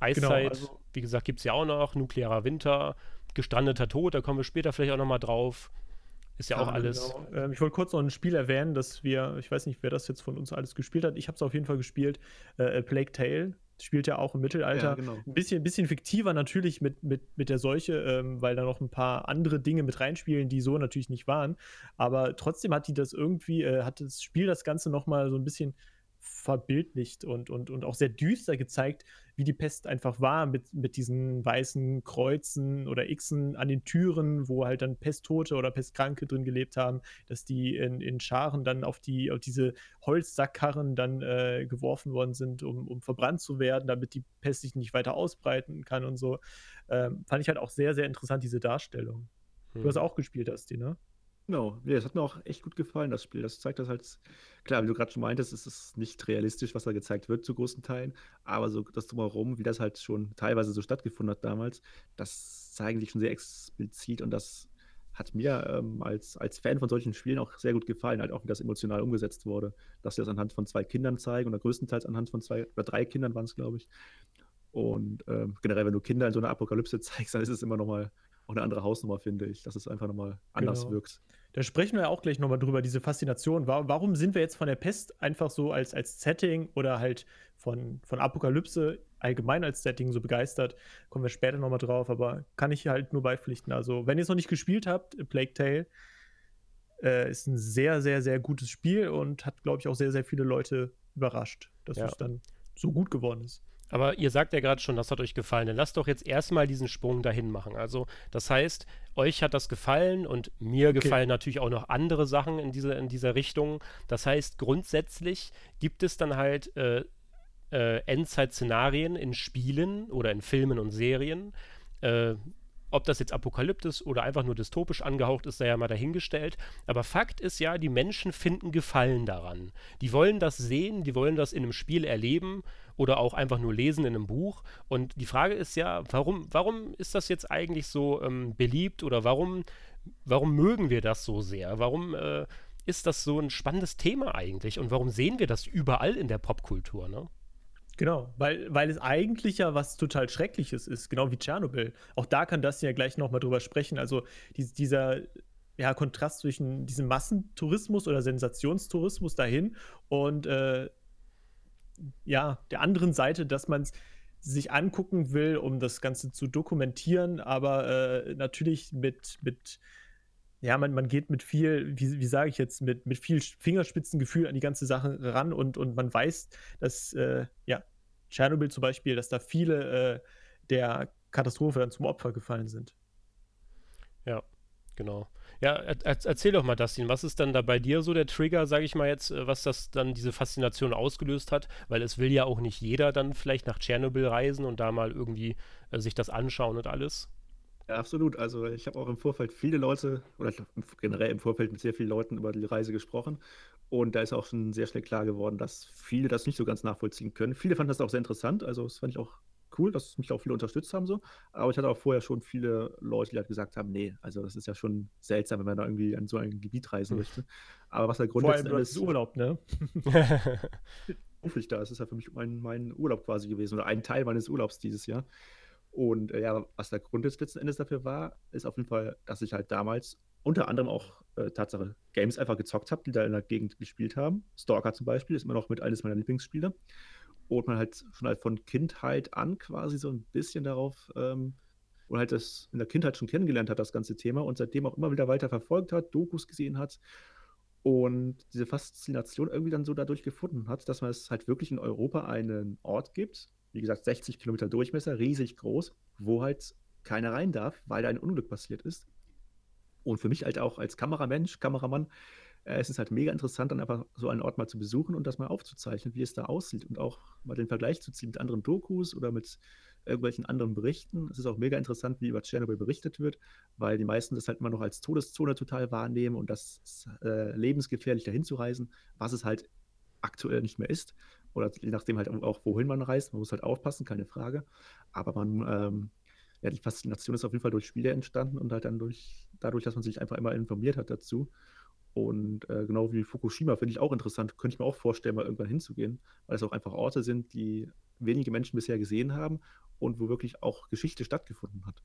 Eiszeit, genau, also wie gesagt, gibt es ja auch noch, nuklearer Winter, gestrandeter Tod, da kommen wir später vielleicht auch nochmal drauf. Ist ja, ja auch alles. Genau. Ähm, ich wollte kurz noch ein Spiel erwähnen, dass wir, ich weiß nicht, wer das jetzt von uns alles gespielt hat. Ich habe es auf jeden Fall gespielt. Äh, Plague Tale spielt ja auch im Mittelalter. Ja, genau. Ein bisschen, bisschen fiktiver natürlich mit, mit, mit der Seuche, ähm, weil da noch ein paar andere Dinge mit reinspielen, die so natürlich nicht waren. Aber trotzdem hat die das irgendwie, äh, hat das Spiel das Ganze nochmal so ein bisschen verbildlicht und, und, und auch sehr düster gezeigt, wie die Pest einfach war mit, mit diesen weißen Kreuzen oder Xen an den Türen, wo halt dann Pesttote oder Pestkranke drin gelebt haben, dass die in, in Scharen dann auf, die, auf diese Holzsackkarren dann äh, geworfen worden sind, um, um verbrannt zu werden, damit die Pest sich nicht weiter ausbreiten kann und so. Ähm, fand ich halt auch sehr, sehr interessant, diese Darstellung. Hm. Du hast auch gespielt, Asti, ne? Genau, ja, das hat mir auch echt gut gefallen, das Spiel. Das zeigt das halt, klar, wie du gerade schon meintest, ist es nicht realistisch, was da gezeigt wird zu großen Teilen, aber so das Drumherum, wie das halt schon teilweise so stattgefunden hat damals, das zeigen sich schon sehr explizit und das hat mir ähm, als, als Fan von solchen Spielen auch sehr gut gefallen, halt auch wie das emotional umgesetzt wurde, dass sie das anhand von zwei Kindern zeigen oder größtenteils anhand von zwei oder drei Kindern waren es, glaube ich. Und ähm, generell, wenn du Kinder in so einer Apokalypse [laughs] zeigst, dann ist es immer nochmal auch eine andere Hausnummer, finde ich, dass es einfach nochmal anders genau. wirkt. Da sprechen wir auch gleich nochmal drüber, diese Faszination. Warum sind wir jetzt von der Pest einfach so als, als Setting oder halt von, von Apokalypse allgemein als Setting so begeistert? Kommen wir später nochmal drauf, aber kann ich halt nur beipflichten. Also, wenn ihr es noch nicht gespielt habt, Plague Tale äh, ist ein sehr, sehr, sehr gutes Spiel und hat, glaube ich, auch sehr, sehr viele Leute überrascht, dass ja. es dann so gut geworden ist. Aber ihr sagt ja gerade schon, das hat euch gefallen. Dann lasst doch jetzt erstmal diesen Sprung dahin machen. Also, das heißt, euch hat das gefallen und mir okay. gefallen natürlich auch noch andere Sachen in, diese, in dieser Richtung. Das heißt, grundsätzlich gibt es dann halt äh, äh, Endzeit-Szenarien in Spielen oder in Filmen und Serien. Äh, ob das jetzt apokalyptisch oder einfach nur dystopisch angehaucht ist, sei ja mal dahingestellt. Aber Fakt ist ja, die Menschen finden Gefallen daran. Die wollen das sehen, die wollen das in einem Spiel erleben oder auch einfach nur lesen in einem Buch. Und die Frage ist ja, warum, warum ist das jetzt eigentlich so ähm, beliebt oder warum, warum mögen wir das so sehr? Warum äh, ist das so ein spannendes Thema eigentlich und warum sehen wir das überall in der Popkultur? Ne? Genau, weil, weil es eigentlich ja was total Schreckliches ist, genau wie Tschernobyl. Auch da kann das ja gleich nochmal drüber sprechen. Also die, dieser ja, Kontrast zwischen diesem Massentourismus oder Sensationstourismus dahin und äh, ja, der anderen Seite, dass man es sich angucken will, um das Ganze zu dokumentieren, aber äh, natürlich mit, mit ja, man, man geht mit viel, wie, wie sage ich jetzt, mit, mit viel Fingerspitzengefühl an die ganze Sache ran und, und man weiß, dass, äh, ja, Tschernobyl zum Beispiel, dass da viele äh, der Katastrophe dann zum Opfer gefallen sind. Ja, genau. Ja, er, erzähl doch mal, Dustin, was ist dann da bei dir so der Trigger, sage ich mal jetzt, äh, was das dann diese Faszination ausgelöst hat? Weil es will ja auch nicht jeder dann vielleicht nach Tschernobyl reisen und da mal irgendwie äh, sich das anschauen und alles. Ja, absolut. Also ich habe auch im Vorfeld viele Leute, oder generell im Vorfeld mit sehr vielen Leuten über die Reise gesprochen. Und da ist auch schon sehr schnell klar geworden, dass viele das nicht so ganz nachvollziehen können. Viele fanden das auch sehr interessant. Also das fand ich auch cool, dass mich auch viele unterstützt haben so. Aber ich hatte auch vorher schon viele Leute, die halt gesagt haben, nee, also das ist ja schon seltsam, wenn man da irgendwie an so ein Gebiet reisen hm. möchte. Aber was der Grund ist Urlaub, ne? [laughs] beruflich da. Es ist ja für mich mein, mein Urlaub quasi gewesen oder ein Teil meines Urlaubs dieses Jahr. Und äh, ja, was der Grund jetzt letzten Endes dafür war, ist auf jeden Fall, dass ich halt damals unter anderem auch äh, Tatsache Games einfach gezockt habe, die da in der Gegend gespielt haben. Stalker zum Beispiel ist immer noch mit eines meiner Lieblingsspiele. Und man halt schon halt von Kindheit an quasi so ein bisschen darauf ähm, oder halt das in der Kindheit schon kennengelernt hat, das ganze Thema und seitdem auch immer wieder weiter verfolgt hat, Dokus gesehen hat und diese Faszination irgendwie dann so dadurch gefunden hat, dass man es halt wirklich in Europa einen Ort gibt, wie gesagt, 60 Kilometer Durchmesser, riesig groß, wo halt keiner rein darf, weil da ein Unglück passiert ist. Und für mich halt auch als Kameramensch, Kameramann, äh, es ist halt mega interessant, dann einfach so einen Ort mal zu besuchen und das mal aufzuzeichnen, wie es da aussieht und auch mal den Vergleich zu ziehen mit anderen Dokus oder mit irgendwelchen anderen Berichten. Es ist auch mega interessant, wie über Tschernobyl berichtet wird, weil die meisten das halt immer noch als Todeszone total wahrnehmen und das äh, lebensgefährlich dahin zu reisen, was es halt aktuell nicht mehr ist. Oder je nachdem halt auch, wohin man reist. Man muss halt aufpassen, keine Frage. Aber man, ähm, ja, die Faszination ist auf jeden Fall durch Spiele entstanden und halt dann durch, dadurch, dass man sich einfach immer informiert hat dazu. Und äh, genau wie Fukushima finde ich auch interessant, könnte ich mir auch vorstellen, mal irgendwann hinzugehen, weil es auch einfach Orte sind, die wenige Menschen bisher gesehen haben und wo wirklich auch Geschichte stattgefunden hat.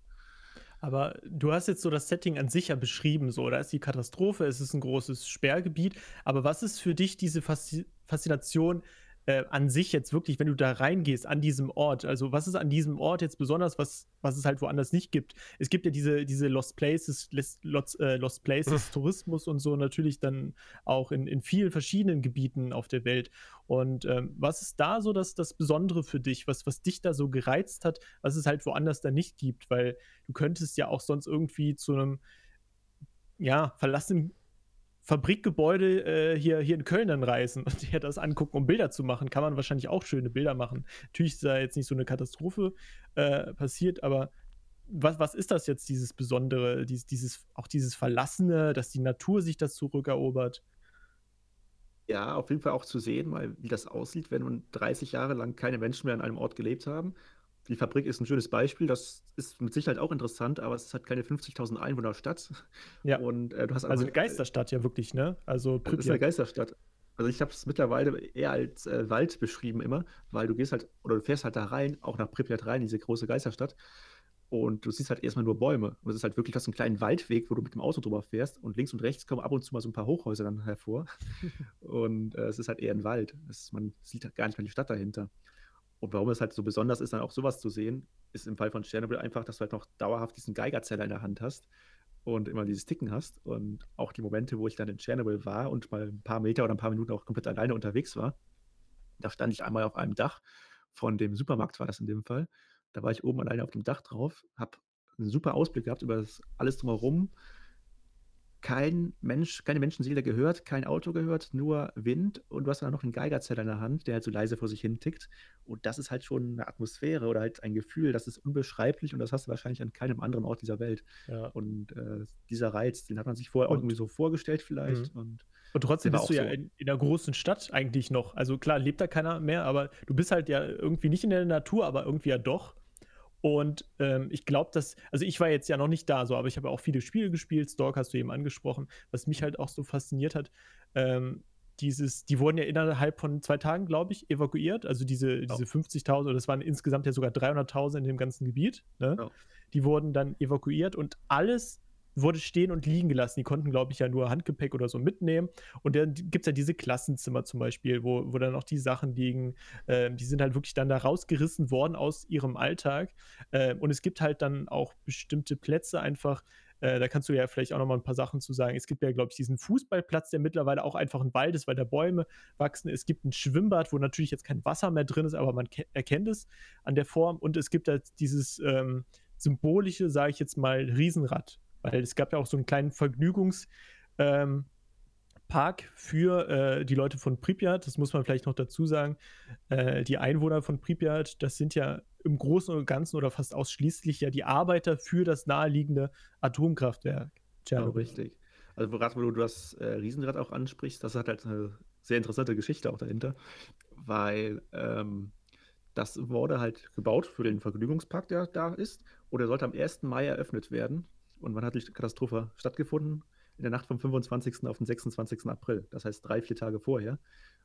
Aber du hast jetzt so das Setting an sich ja beschrieben, so, da ist die Katastrophe, es ist ein großes Sperrgebiet. Aber was ist für dich diese Faszination äh, an sich jetzt wirklich, wenn du da reingehst, an diesem Ort? Also, was ist an diesem Ort jetzt besonders, was, was es halt woanders nicht gibt? Es gibt ja diese, diese Lost Places, Lost, äh, Lost Places, hm. Tourismus und so natürlich dann auch in, in vielen verschiedenen Gebieten auf der Welt. Und ähm, was ist da so das, das Besondere für dich, was, was dich da so gereizt hat, was es halt woanders da nicht gibt? Weil du könntest ja auch sonst irgendwie zu einem ja, verlassenen Fabrikgebäude äh, hier, hier in Köln dann reisen und [laughs] dir das angucken, um Bilder zu machen, kann man wahrscheinlich auch schöne Bilder machen. Natürlich ist da jetzt nicht so eine Katastrophe äh, passiert, aber was, was ist das jetzt, dieses Besondere, dieses, dieses, auch dieses Verlassene, dass die Natur sich das zurückerobert? Ja, auf jeden Fall auch zu sehen, mal, wie das aussieht, wenn nun 30 Jahre lang keine Menschen mehr an einem Ort gelebt haben die Fabrik ist ein schönes Beispiel. Das ist mit Sicherheit auch interessant, aber es hat keine 50.000 Einwohner Stadt. Ja. Und, äh, du hast also eine Geisterstadt ja wirklich, ne? Also das ist eine Geisterstadt. Also ich habe es mittlerweile eher als äh, Wald beschrieben immer, weil du gehst halt oder du fährst halt da rein, auch nach Pripyat rein, diese große Geisterstadt. Und du siehst halt erstmal nur Bäume. Und es ist halt wirklich fast ein kleinen Waldweg, wo du mit dem Auto drüber fährst. Und links und rechts kommen ab und zu mal so ein paar Hochhäuser dann hervor. [laughs] und äh, es ist halt eher ein Wald. Es, man sieht halt gar nicht mehr die Stadt dahinter. Und warum es halt so besonders ist, dann auch sowas zu sehen, ist im Fall von Chernobyl einfach, dass du halt noch dauerhaft diesen Geigerzeller in der Hand hast und immer dieses Ticken hast. Und auch die Momente, wo ich dann in Chernobyl war und mal ein paar Meter oder ein paar Minuten auch komplett alleine unterwegs war, da stand ich einmal auf einem Dach von dem Supermarkt, war das in dem Fall. Da war ich oben alleine auf dem Dach drauf, habe einen super Ausblick gehabt über das alles drumherum, kein Mensch, keine Menschenseele gehört, kein Auto gehört, nur Wind und du hast dann noch einen Geigerzeller in der Hand, der halt so leise vor sich hin tickt. Und das ist halt schon eine Atmosphäre oder halt ein Gefühl, das ist unbeschreiblich und das hast du wahrscheinlich an keinem anderen Ort dieser Welt. Ja. Und äh, dieser Reiz, den hat man sich vorher und, irgendwie so vorgestellt vielleicht. Mhm. Und, und trotzdem bist du ja so. in, in, einer großen Stadt eigentlich noch. Also klar, lebt da keiner mehr, aber du bist halt ja irgendwie nicht in der Natur, aber irgendwie ja doch. Und ähm, ich glaube, dass, also ich war jetzt ja noch nicht da so, aber ich habe auch viele Spiele gespielt. Stalk hast du eben angesprochen, was mich halt auch so fasziniert hat. Ähm, dieses, die wurden ja innerhalb von zwei Tagen, glaube ich, evakuiert. Also diese, ja. diese 50.000, oder das waren insgesamt ja sogar 300.000 in dem ganzen Gebiet. Ne? Ja. Die wurden dann evakuiert und alles wurde stehen und liegen gelassen. Die konnten, glaube ich, ja nur Handgepäck oder so mitnehmen. Und dann gibt es ja diese Klassenzimmer zum Beispiel, wo, wo dann auch die Sachen liegen. Äh, die sind halt wirklich dann da rausgerissen worden aus ihrem Alltag. Äh, und es gibt halt dann auch bestimmte Plätze einfach, Äh, da kannst du ja vielleicht auch noch mal ein paar Sachen zu sagen. Es gibt ja, glaube ich, diesen Fußballplatz, der mittlerweile auch einfach ein Wald ist, weil da Bäume wachsen. Es gibt ein Schwimmbad, wo natürlich jetzt kein Wasser mehr drin ist, aber man erkennt es an der Form. Und es gibt halt dieses ähm, symbolische, sage ich jetzt mal, Riesenrad. Weil es gab ja auch so einen kleinen Vergnügungs- ähm, für äh, die Leute von Pripyat. Das muss man vielleicht noch dazu sagen. Äh, die Einwohner von Pripyat, das sind ja im Großen und Ganzen oder fast ausschließlich ja die Arbeiter für das naheliegende Atomkraftwerk. Ja, richtig. Also gerade wo du das äh, Riesenrad auch ansprichst, das hat halt eine sehr interessante Geschichte auch dahinter, weil ähm, das wurde halt gebaut für den Vergnügungspark, der da ist, und er sollte am 1. Mai eröffnet werden. Und wann hat die Katastrophe stattgefunden? in der Nacht vom 25. auf den 26. April. Das heißt drei, vier Tage vorher.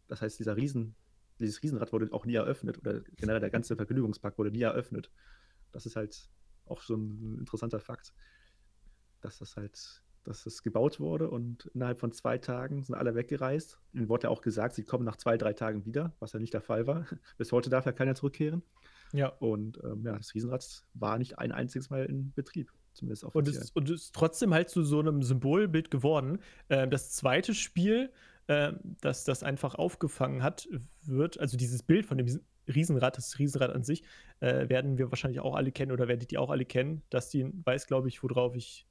Das heißt, dieser Riesen, dieses Riesenrad wurde auch nie eröffnet oder generell der ganze Vergnügungspark wurde nie eröffnet. Das ist halt auch so ein interessanter Fakt, dass das halt, dass das gebaut wurde und innerhalb von zwei Tagen sind alle weggereist. Ihnen wurde ja auch gesagt, sie kommen nach zwei, drei Tagen wieder, was ja nicht der Fall war. [laughs] Bis heute darf ja keiner zurückkehren. Ja. Und ähm, ja, das Riesenrad war nicht ein einziges Mal in Betrieb. Zumindest offiziell. Und es, und es ist trotzdem halt zu so einem Symbolbild geworden. Ähm, das zweite Spiel, äh, das das einfach aufgefangen hat, wird, also dieses Bild von dem Riesenrad, das Riesenrad an sich, äh, werden wir wahrscheinlich auch alle kennen oder werdet ihr auch alle kennen. Dustin weiß, glaube ich, worauf ich.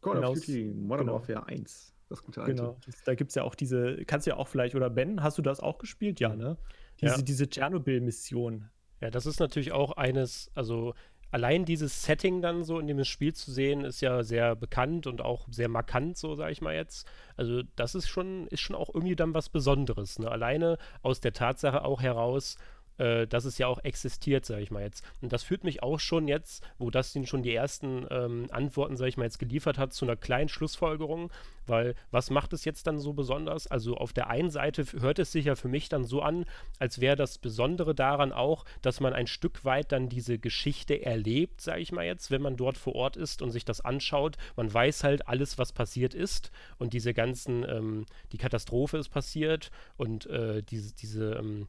Call hinaus, of Duty Modern genau. Warfare 1. Das gute alte. Genau, das, da gibt es ja auch diese, kannst du ja auch vielleicht, oder Ben, hast du das auch gespielt? Ja, ne? Diese, ja. diese Tschernobyl-Mission. Ja, das ist natürlich auch eines, also allein dieses Setting dann so in dem Spiel zu sehen, ist ja sehr bekannt und auch sehr markant, so sage ich mal jetzt. Also das ist schon, ist schon auch irgendwie dann was Besonderes. Ne? Alleine aus der Tatsache auch heraus, äh, dass es ja auch existiert, sage ich mal jetzt. Und das führt mich auch schon jetzt, wo Dustin schon die ersten ähm, Antworten, sage ich mal jetzt, geliefert hat, zu einer kleinen Schlussfolgerung, weil was macht es jetzt dann so besonders? Also auf der einen Seite hört es sich ja für mich dann so an, als wäre das Besondere daran auch, dass man ein Stück weit dann diese Geschichte erlebt, sage ich mal jetzt, wenn man dort vor Ort ist und sich das anschaut. Man weiß halt alles, was passiert ist und diese ganzen, ähm, die Katastrophe ist passiert und äh, diese, diese ähm,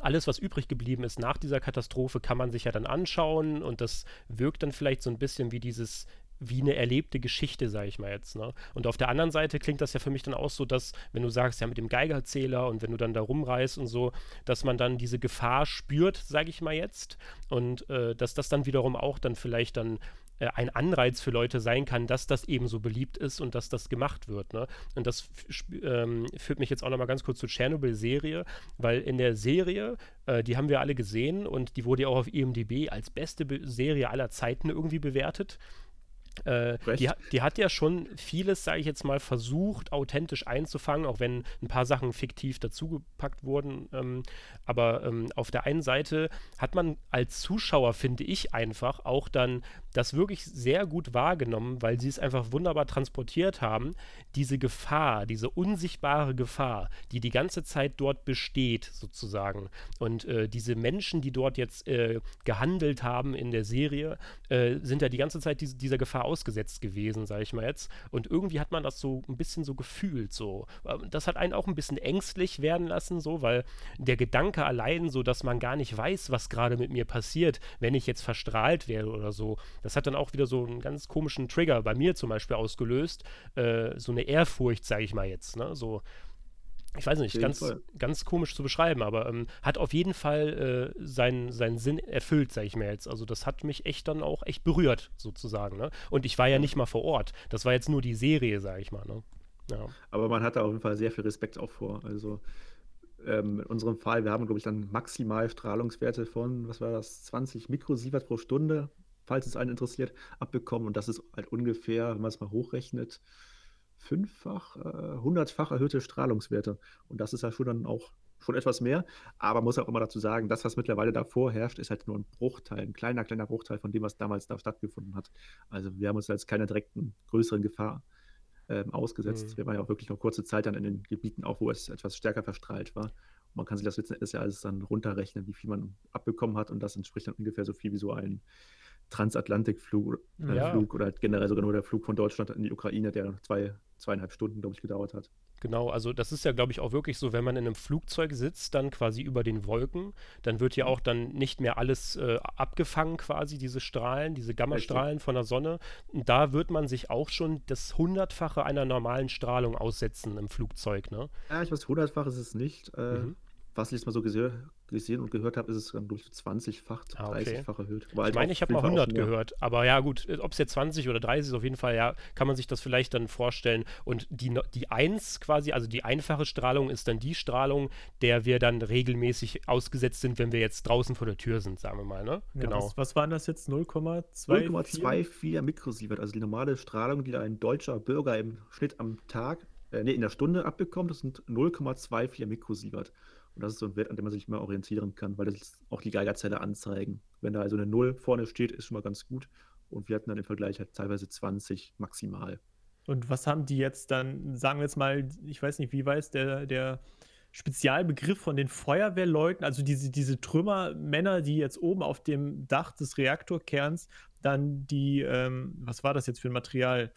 alles, was übrig geblieben ist nach dieser Katastrophe, kann man sich ja dann anschauen und das wirkt dann vielleicht so ein bisschen wie dieses wie eine erlebte Geschichte, sage ich mal jetzt. Ne? Und auf der anderen Seite klingt das ja für mich dann auch so, dass, wenn du sagst, ja, mit dem Geigerzähler und wenn du dann da rumreist und so, dass man dann diese Gefahr spürt, sage ich mal jetzt. Und äh, dass das dann wiederum auch dann vielleicht dann äh, ein Anreiz für Leute sein kann, dass das eben so beliebt ist und dass das gemacht wird. Ne? Und das ähm, führt mich jetzt auch nochmal ganz kurz zur Tschernobyl-Serie, weil in der Serie, äh, die haben wir alle gesehen und die wurde ja auch auf IMDb als beste Be Serie aller Zeiten irgendwie bewertet. Äh, die, die, hat ja schon vieles, sage ich jetzt mal, versucht, authentisch einzufangen, auch wenn ein paar Sachen fiktiv dazugepackt wurden. Ähm, aber ähm, auf der einen Seite hat man als Zuschauer, finde ich einfach, auch dann das wirklich sehr gut wahrgenommen, weil sie es einfach wunderbar transportiert haben. Diese Gefahr, diese unsichtbare Gefahr, die die ganze Zeit dort besteht, sozusagen. Und äh, diese Menschen, die dort jetzt äh, gehandelt haben in der Serie, äh, sind ja die ganze Zeit diese, dieser Gefahr ausgesetzt gewesen, sage ich mal jetzt. Und irgendwie hat man das so ein bisschen so gefühlt, so. Ähm, das hat einen auch ein bisschen ängstlich werden lassen, so, weil der Gedanke allein, so, dass man gar nicht weiß, was gerade mit mir passiert, wenn ich jetzt verstrahlt werde oder so, das hat dann auch wieder so einen ganz komischen Trigger bei mir zum Beispiel ausgelöst. Äh, so eine Ehrfurcht, sage ich mal jetzt, ne? So, ich weiß nicht, ganz, ganz komisch zu beschreiben, aber ähm, hat auf jeden Fall äh, seinen, seinen Sinn erfüllt, sage ich mir jetzt. Also das hat mich echt dann auch echt berührt, sozusagen. Ne? Und ich war ja nicht mal vor Ort. Das war jetzt nur die Serie, sage ich mal. Ne? Ja. Aber man hatte auf jeden Fall sehr viel Respekt auch vor. Also ähm, in unserem Fall, wir haben, glaube ich, dann maximal Strahlungswerte von, was war das, 20 Mikrosievert pro Stunde, falls es einen interessiert, abbekommen. Und das ist halt ungefähr, wenn man es mal hochrechnet, fünffach, äh, hundertfach erhöhte Strahlungswerte. Und das ist ja schon dann auch schon etwas mehr. Aber muss auch immer dazu sagen, das, was mittlerweile davor herrscht, ist halt nur ein Bruchteil, ein kleiner, kleiner Bruchteil von dem, was damals da stattgefunden hat. Also wir haben uns jetzt keiner direkten größeren Gefahr ähm, ausgesetzt. Mhm. Wir waren ja auch wirklich noch kurze Zeit dann in den Gebieten, auch wo es etwas stärker verstrahlt war. Und man kann sich das letzten Endes ja alles dann runterrechnen, wie viel man abbekommen hat. Und das entspricht dann ungefähr so viel wie so ein Transatlantikflug äh, ja. Flug oder generell sogar nur der Flug von Deutschland in die Ukraine, der zwei, zweieinhalb Stunden, glaube ich, gedauert hat. Genau, also das ist ja, glaube ich, auch wirklich so, wenn man in einem Flugzeug sitzt, dann quasi über den Wolken, dann wird ja auch dann nicht mehr alles äh, abgefangen, quasi, diese Strahlen, diese Gammastrahlen von der Sonne. Und da wird man sich auch schon das Hundertfache einer normalen Strahlung aussetzen im Flugzeug, ne? Ja, ich weiß, hundertfach ist es nicht. Äh, Mhm. Was ich jetzt mal so gesehen, gesehen und gehört habe, ist es dann durch 20-fach, Ah, okay. 30-fach erhöht. Ich meine, ich habe mal 100 gehört, aber ja gut, ob es jetzt 20 oder 30 ist, auf jeden Fall, ja, kann man sich das vielleicht dann vorstellen. Und die, die 1 quasi, also die einfache Strahlung ist dann die Strahlung, der wir dann regelmäßig ausgesetzt sind, wenn wir jetzt draußen vor der Tür sind, sagen wir mal, ne? Ja, genau. Was, was waren das jetzt? 0,24? 0,24 Mikrosievert, also die normale Strahlung, die ein deutscher Bürger im Schnitt am Tag, äh, nee, in der Stunde abbekommt, das sind 0,24 Mikrosievert. Und das ist so ein Wert, an dem man sich mal orientieren kann, weil das auch die Geigerzelle anzeigen. Wenn da also eine 0 vorne steht, ist schon mal ganz gut. Und wir hatten dann im Vergleich halt teilweise 20 maximal. Und was haben die jetzt dann, sagen wir jetzt mal, ich weiß nicht, wie weiß der, der Spezialbegriff von den Feuerwehrleuten, also diese, diese Trümmermänner, die jetzt oben auf dem Dach des Reaktorkerns dann die, ähm, was war das jetzt für ein Material,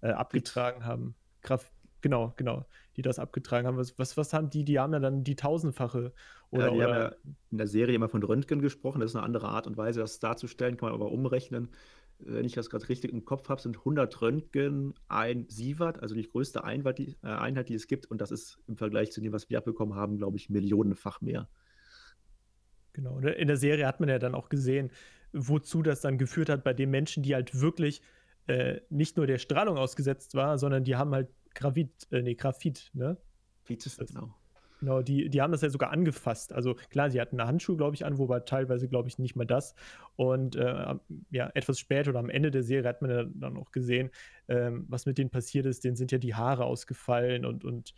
äh, abgetragen haben. Graf genau, genau, die das abgetragen haben. Was, was, was haben die? Die haben ja dann die tausendfache oder, ja, die haben oder ja in der Serie immer von Röntgen gesprochen. Das ist eine andere Art und Weise, das darzustellen, kann man aber umrechnen. Wenn ich das gerade richtig im Kopf habe, sind 100 Röntgen ein Sievert, also die größte Einheit die, äh, Einheit, die es gibt. Und das ist im Vergleich zu dem, was wir abbekommen haben, glaube ich, millionenfach mehr. Genau. In der Serie hat man ja dann auch gesehen, wozu das dann geführt hat bei den Menschen, die halt wirklich äh, nicht nur der Strahlung ausgesetzt war, sondern die haben halt Graphit, äh, nee, Graphit, ne? Vitis, Das- genau. Genau, die, die haben das ja sogar angefasst. Also klar, sie hatten eine Handschuhe, glaube ich, an, wobei teilweise, glaube ich, nicht mal das. Und äh, ja, etwas später oder am Ende der Serie hat man ja dann auch gesehen, ähm, was mit denen passiert ist. Denen sind ja die Haare ausgefallen und, und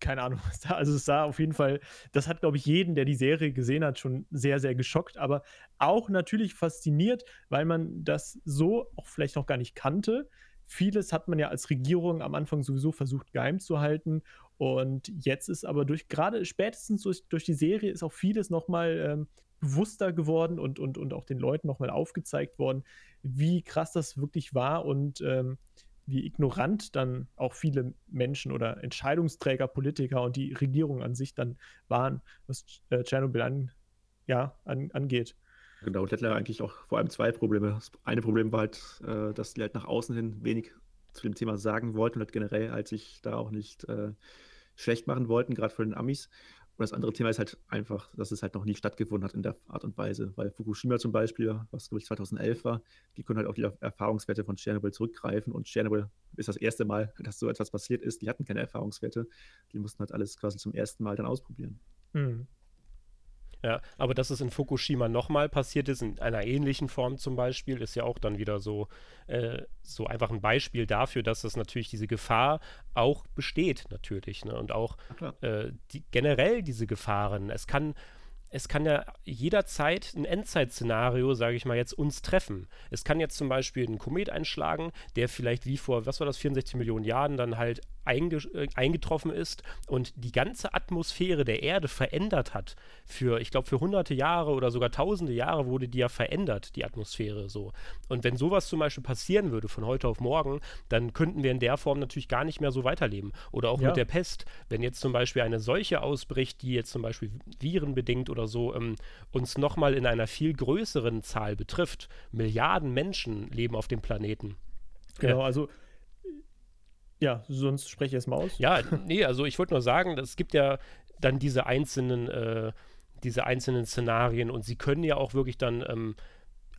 keine Ahnung, was da. Also es sah auf jeden Fall, das hat, glaube ich, jeden, der die Serie gesehen hat, schon sehr, sehr geschockt, aber auch natürlich fasziniert, weil man das so auch vielleicht noch gar nicht kannte. Vieles hat man ja als Regierung am Anfang sowieso versucht geheim zu halten. Und jetzt ist aber durch, gerade spätestens durch, durch die Serie, ist auch vieles nochmal ähm, bewusster geworden und, und, und auch den Leuten nochmal aufgezeigt worden, wie krass das wirklich war und ähm, wie ignorant dann auch viele Menschen oder Entscheidungsträger, Politiker und die Regierung an sich dann waren, was äh, Tschernobyl an, ja, an, angeht. Genau, und hatten eigentlich auch vor allem zwei Probleme. Das eine Problem war halt, äh, dass die halt nach außen hin wenig zu dem Thema sagen wollten und halt generell halt sich da auch nicht äh, schlecht machen wollten, gerade für den Amis. Und das andere Thema ist halt einfach, dass es halt noch nie stattgefunden hat in der Art und Weise. Weil Fukushima zum Beispiel, was glaube ich 2011 war, die können halt auf die Erfahrungswerte von Tschernobyl zurückgreifen. Und Tschernobyl ist das erste Mal, [laughs] dass so etwas passiert ist. Die hatten keine Erfahrungswerte. Die mussten halt alles quasi zum ersten Mal dann ausprobieren. Hm. Ja, aber dass es in Fukushima nochmal passiert ist, in einer ähnlichen Form zum Beispiel, ist ja auch dann wieder so, äh, so einfach ein Beispiel dafür, dass das natürlich diese Gefahr auch besteht, natürlich. Ne? Und auch äh, die, generell diese Gefahren. Es kann, es kann ja jederzeit ein Endzeitszenario, sage ich mal, jetzt uns treffen. Es kann jetzt zum Beispiel ein Komet einschlagen, der vielleicht wie vor, was war das, 64 Millionen Jahren dann halt einge äh, eingetroffen ist und die ganze Atmosphäre der Erde verändert hat. Für, ich glaube, für hunderte Jahre oder sogar tausende Jahre wurde die ja verändert, die Atmosphäre so. Und wenn sowas zum Beispiel passieren würde von heute auf morgen, dann könnten wir in der Form natürlich gar nicht mehr so weiterleben. Oder auch Ja. mit der Pest. Wenn jetzt zum Beispiel eine Seuche ausbricht, die jetzt zum Beispiel virenbedingt oder so ähm, uns nochmal in einer viel größeren Zahl betrifft. Milliarden Menschen leben auf dem Planeten. Genau, also ja, sonst spreche ich erst mal aus. Ja, nee, also ich wollte nur sagen, es gibt ja dann diese einzelnen, äh, diese einzelnen Szenarien und sie können ja auch wirklich dann ähm,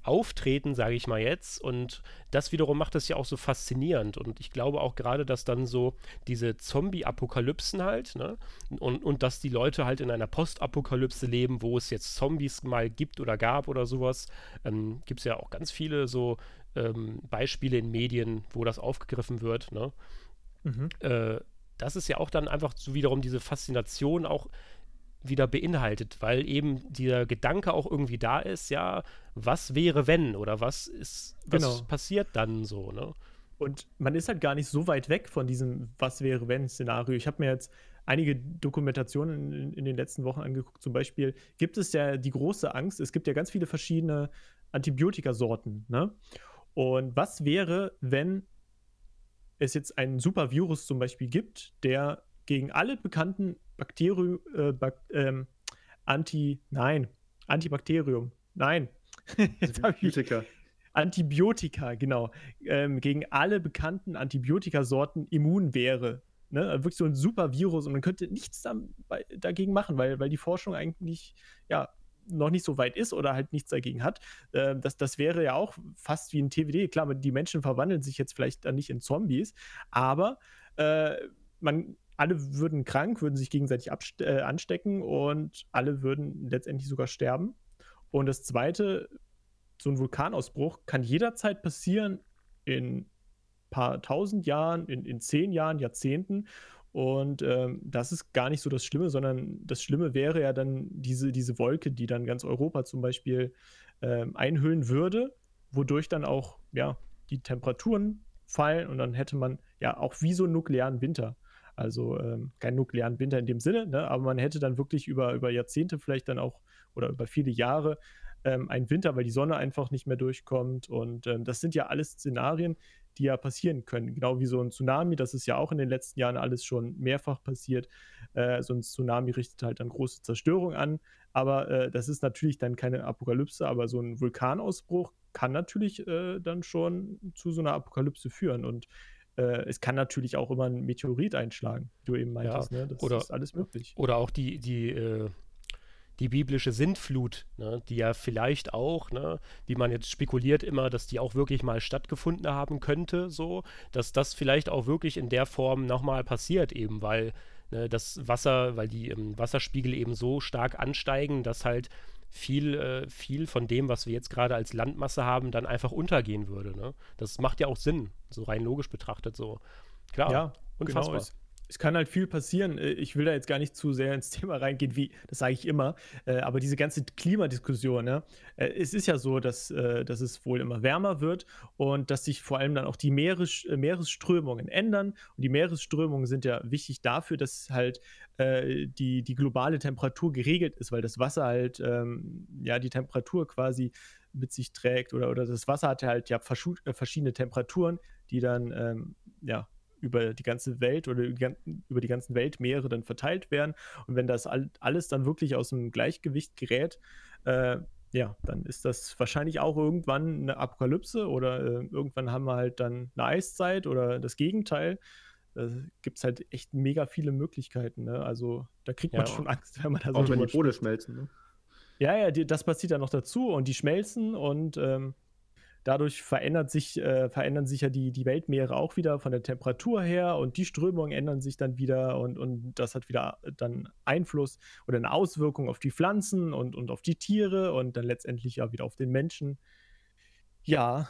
auftreten, sage ich mal jetzt. Und das wiederum macht es ja auch so faszinierend. Und ich glaube auch gerade, dass dann so diese Zombie-Apokalypsen halt, ne? Und, und dass die Leute halt in einer Postapokalypse leben, wo es jetzt Zombies mal gibt oder gab oder sowas. Ähm, gibt es ja auch ganz viele so ähm, Beispiele in Medien, wo das aufgegriffen wird, ne? Mhm. äh, das ist ja auch dann einfach so wiederum diese Faszination auch wieder beinhaltet, weil eben dieser Gedanke auch irgendwie da ist, ja, was wäre wenn oder was ist, was Genau. passiert dann so, ne? Und man ist halt gar nicht so weit weg von diesem Was wäre wenn Szenario. Ich habe mir jetzt einige Dokumentationen in, in den letzten Wochen angeguckt. Zum Beispiel gibt es ja die große Angst, es gibt ja ganz viele verschiedene Antibiotikasorten. Ne? Und was wäre, wenn es jetzt einen super Virus zum Beispiel gibt, der gegen alle bekannten Bakterien, äh, Bak ähm, Anti, nein, Antibakterium, nein. [laughs] Antibiotika. Antibiotika, genau. Ähm, gegen alle bekannten Antibiotikasorten immun wäre. Ne? Also wirklich so ein super Virus und man könnte nichts da, bei, dagegen machen, weil, weil die Forschung eigentlich ja noch nicht so weit ist oder halt nichts dagegen hat. Äh, das, das wäre ja auch fast wie ein TWD. Klar, die Menschen verwandeln sich jetzt vielleicht dann nicht in Zombies, aber äh, man, alle würden krank, würden sich gegenseitig äh, anstecken und alle würden letztendlich sogar sterben. Und das Zweite, so ein Vulkanausbruch kann jederzeit passieren in paar tausend Jahren, in, in zehn Jahren, Jahrzehnten. Und ähm, das ist gar nicht so das Schlimme, sondern das Schlimme wäre ja dann diese, diese Wolke, die dann ganz Europa zum Beispiel ähm, einhüllen würde, wodurch dann auch ja, die Temperaturen fallen und dann hätte man ja auch wie so einen nuklearen Winter. Also ähm, keinen nuklearen Winter in dem Sinne, ne? aber man hätte dann wirklich über, über Jahrzehnte vielleicht dann auch oder über viele Jahre ähm, einen Winter, weil die Sonne einfach nicht mehr durchkommt. Und ähm, das sind ja alles Szenarien, die ja passieren können. Genau wie so ein Tsunami, das ist ja auch in den letzten Jahren alles schon mehrfach passiert. Äh, so ein Tsunami richtet halt dann große Zerstörung an. Aber äh, das ist natürlich dann keine Apokalypse, aber so ein Vulkanausbruch kann natürlich äh, dann schon zu so einer Apokalypse führen. Und äh, es kann natürlich auch immer ein Meteorit einschlagen, wie du eben meintest. Ja, ne? Das oder, ist alles möglich. Oder auch die, die, äh, die biblische Sintflut, ne? die ja vielleicht auch, ne, wie man jetzt spekuliert immer, dass die auch wirklich mal stattgefunden haben könnte, so, dass das vielleicht auch wirklich in der Form nochmal passiert, eben weil ne, das Wasser, weil die ähm, Wasserspiegel eben so stark ansteigen, dass halt viel, äh, viel von dem, was wir jetzt gerade als Landmasse haben, dann einfach untergehen würde. Ne? Das macht ja auch Sinn, so rein logisch betrachtet so. Klar, ja, unfassbar. Genau, es, kann halt viel passieren. Äh, ich will da jetzt gar nicht zu sehr ins [laughs] Thema reingehen, wie, das sage ich immer. Äh, aber diese ganze Klimadiskussion, ne? Äh, es ist ja so, dass, dass es wohl immer wärmer wird und dass sich vor allem dann auch die Meeres, Meeresströmungen ändern. Und die Meeresströmungen sind ja wichtig dafür, dass halt die, die globale Temperatur geregelt ist, weil das Wasser halt ähm, ja die Temperatur quasi mit sich trägt oder, oder das Wasser hat halt ja verschiedene Temperaturen, die dann ähm, ja über die ganze Welt oder über die ganzen Weltmeere dann verteilt werden. Und wenn das alles dann wirklich aus dem Gleichgewicht gerät, äh, ja, dann ist das wahrscheinlich auch irgendwann eine Apokalypse oder äh, irgendwann haben wir halt dann eine Eiszeit oder das Gegenteil. Da gibt es halt echt mega viele Möglichkeiten. Ne? Also da kriegt man ja, schon Angst, wenn man da so. Auch wenn die Bode schmelzen. Ne? Ja, ja, die, das passiert dann noch dazu und die schmelzen und ähm, Dadurch verändert sich, äh, verändern sich ja die, die Weltmeere auch wieder von der Temperatur her und die Strömungen ändern sich dann wieder und, und das hat wieder dann Einfluss oder eine Auswirkung auf die Pflanzen und, und auf die Tiere und dann letztendlich ja wieder auf den Menschen. Ja,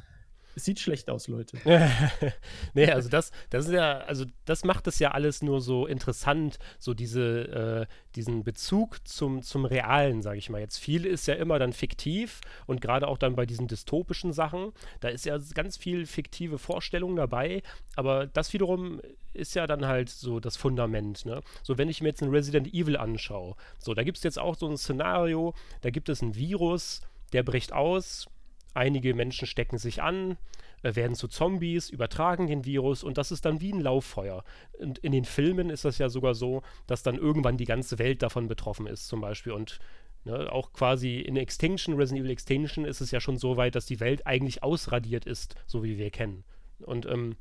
es sieht schlecht aus, Leute. [laughs] nee, also das, das ist ja, also das macht es ja alles nur so interessant, so diese, äh, diesen Bezug zum, zum Realen, sage ich mal. Jetzt viel ist ja immer dann fiktiv und gerade auch dann bei diesen dystopischen Sachen, da ist ja ganz viel fiktive Vorstellung dabei, aber das wiederum ist ja dann halt so das Fundament, ne? So, wenn ich mir jetzt ein Resident Evil anschaue, so, da gibt es jetzt auch so ein Szenario, da gibt es ein Virus, der bricht aus, Einige Menschen stecken sich an, äh, werden zu Zombies, übertragen den Virus und das ist dann wie ein Lauffeuer. Und in den Filmen ist das ja sogar so, dass dann irgendwann die ganze Welt davon betroffen ist, zum Beispiel. Und ne, auch quasi in Extinction, Resident Evil Extinction, ist es ja schon so weit, dass die Welt eigentlich ausradiert ist, so wie wir kennen. Und ähm,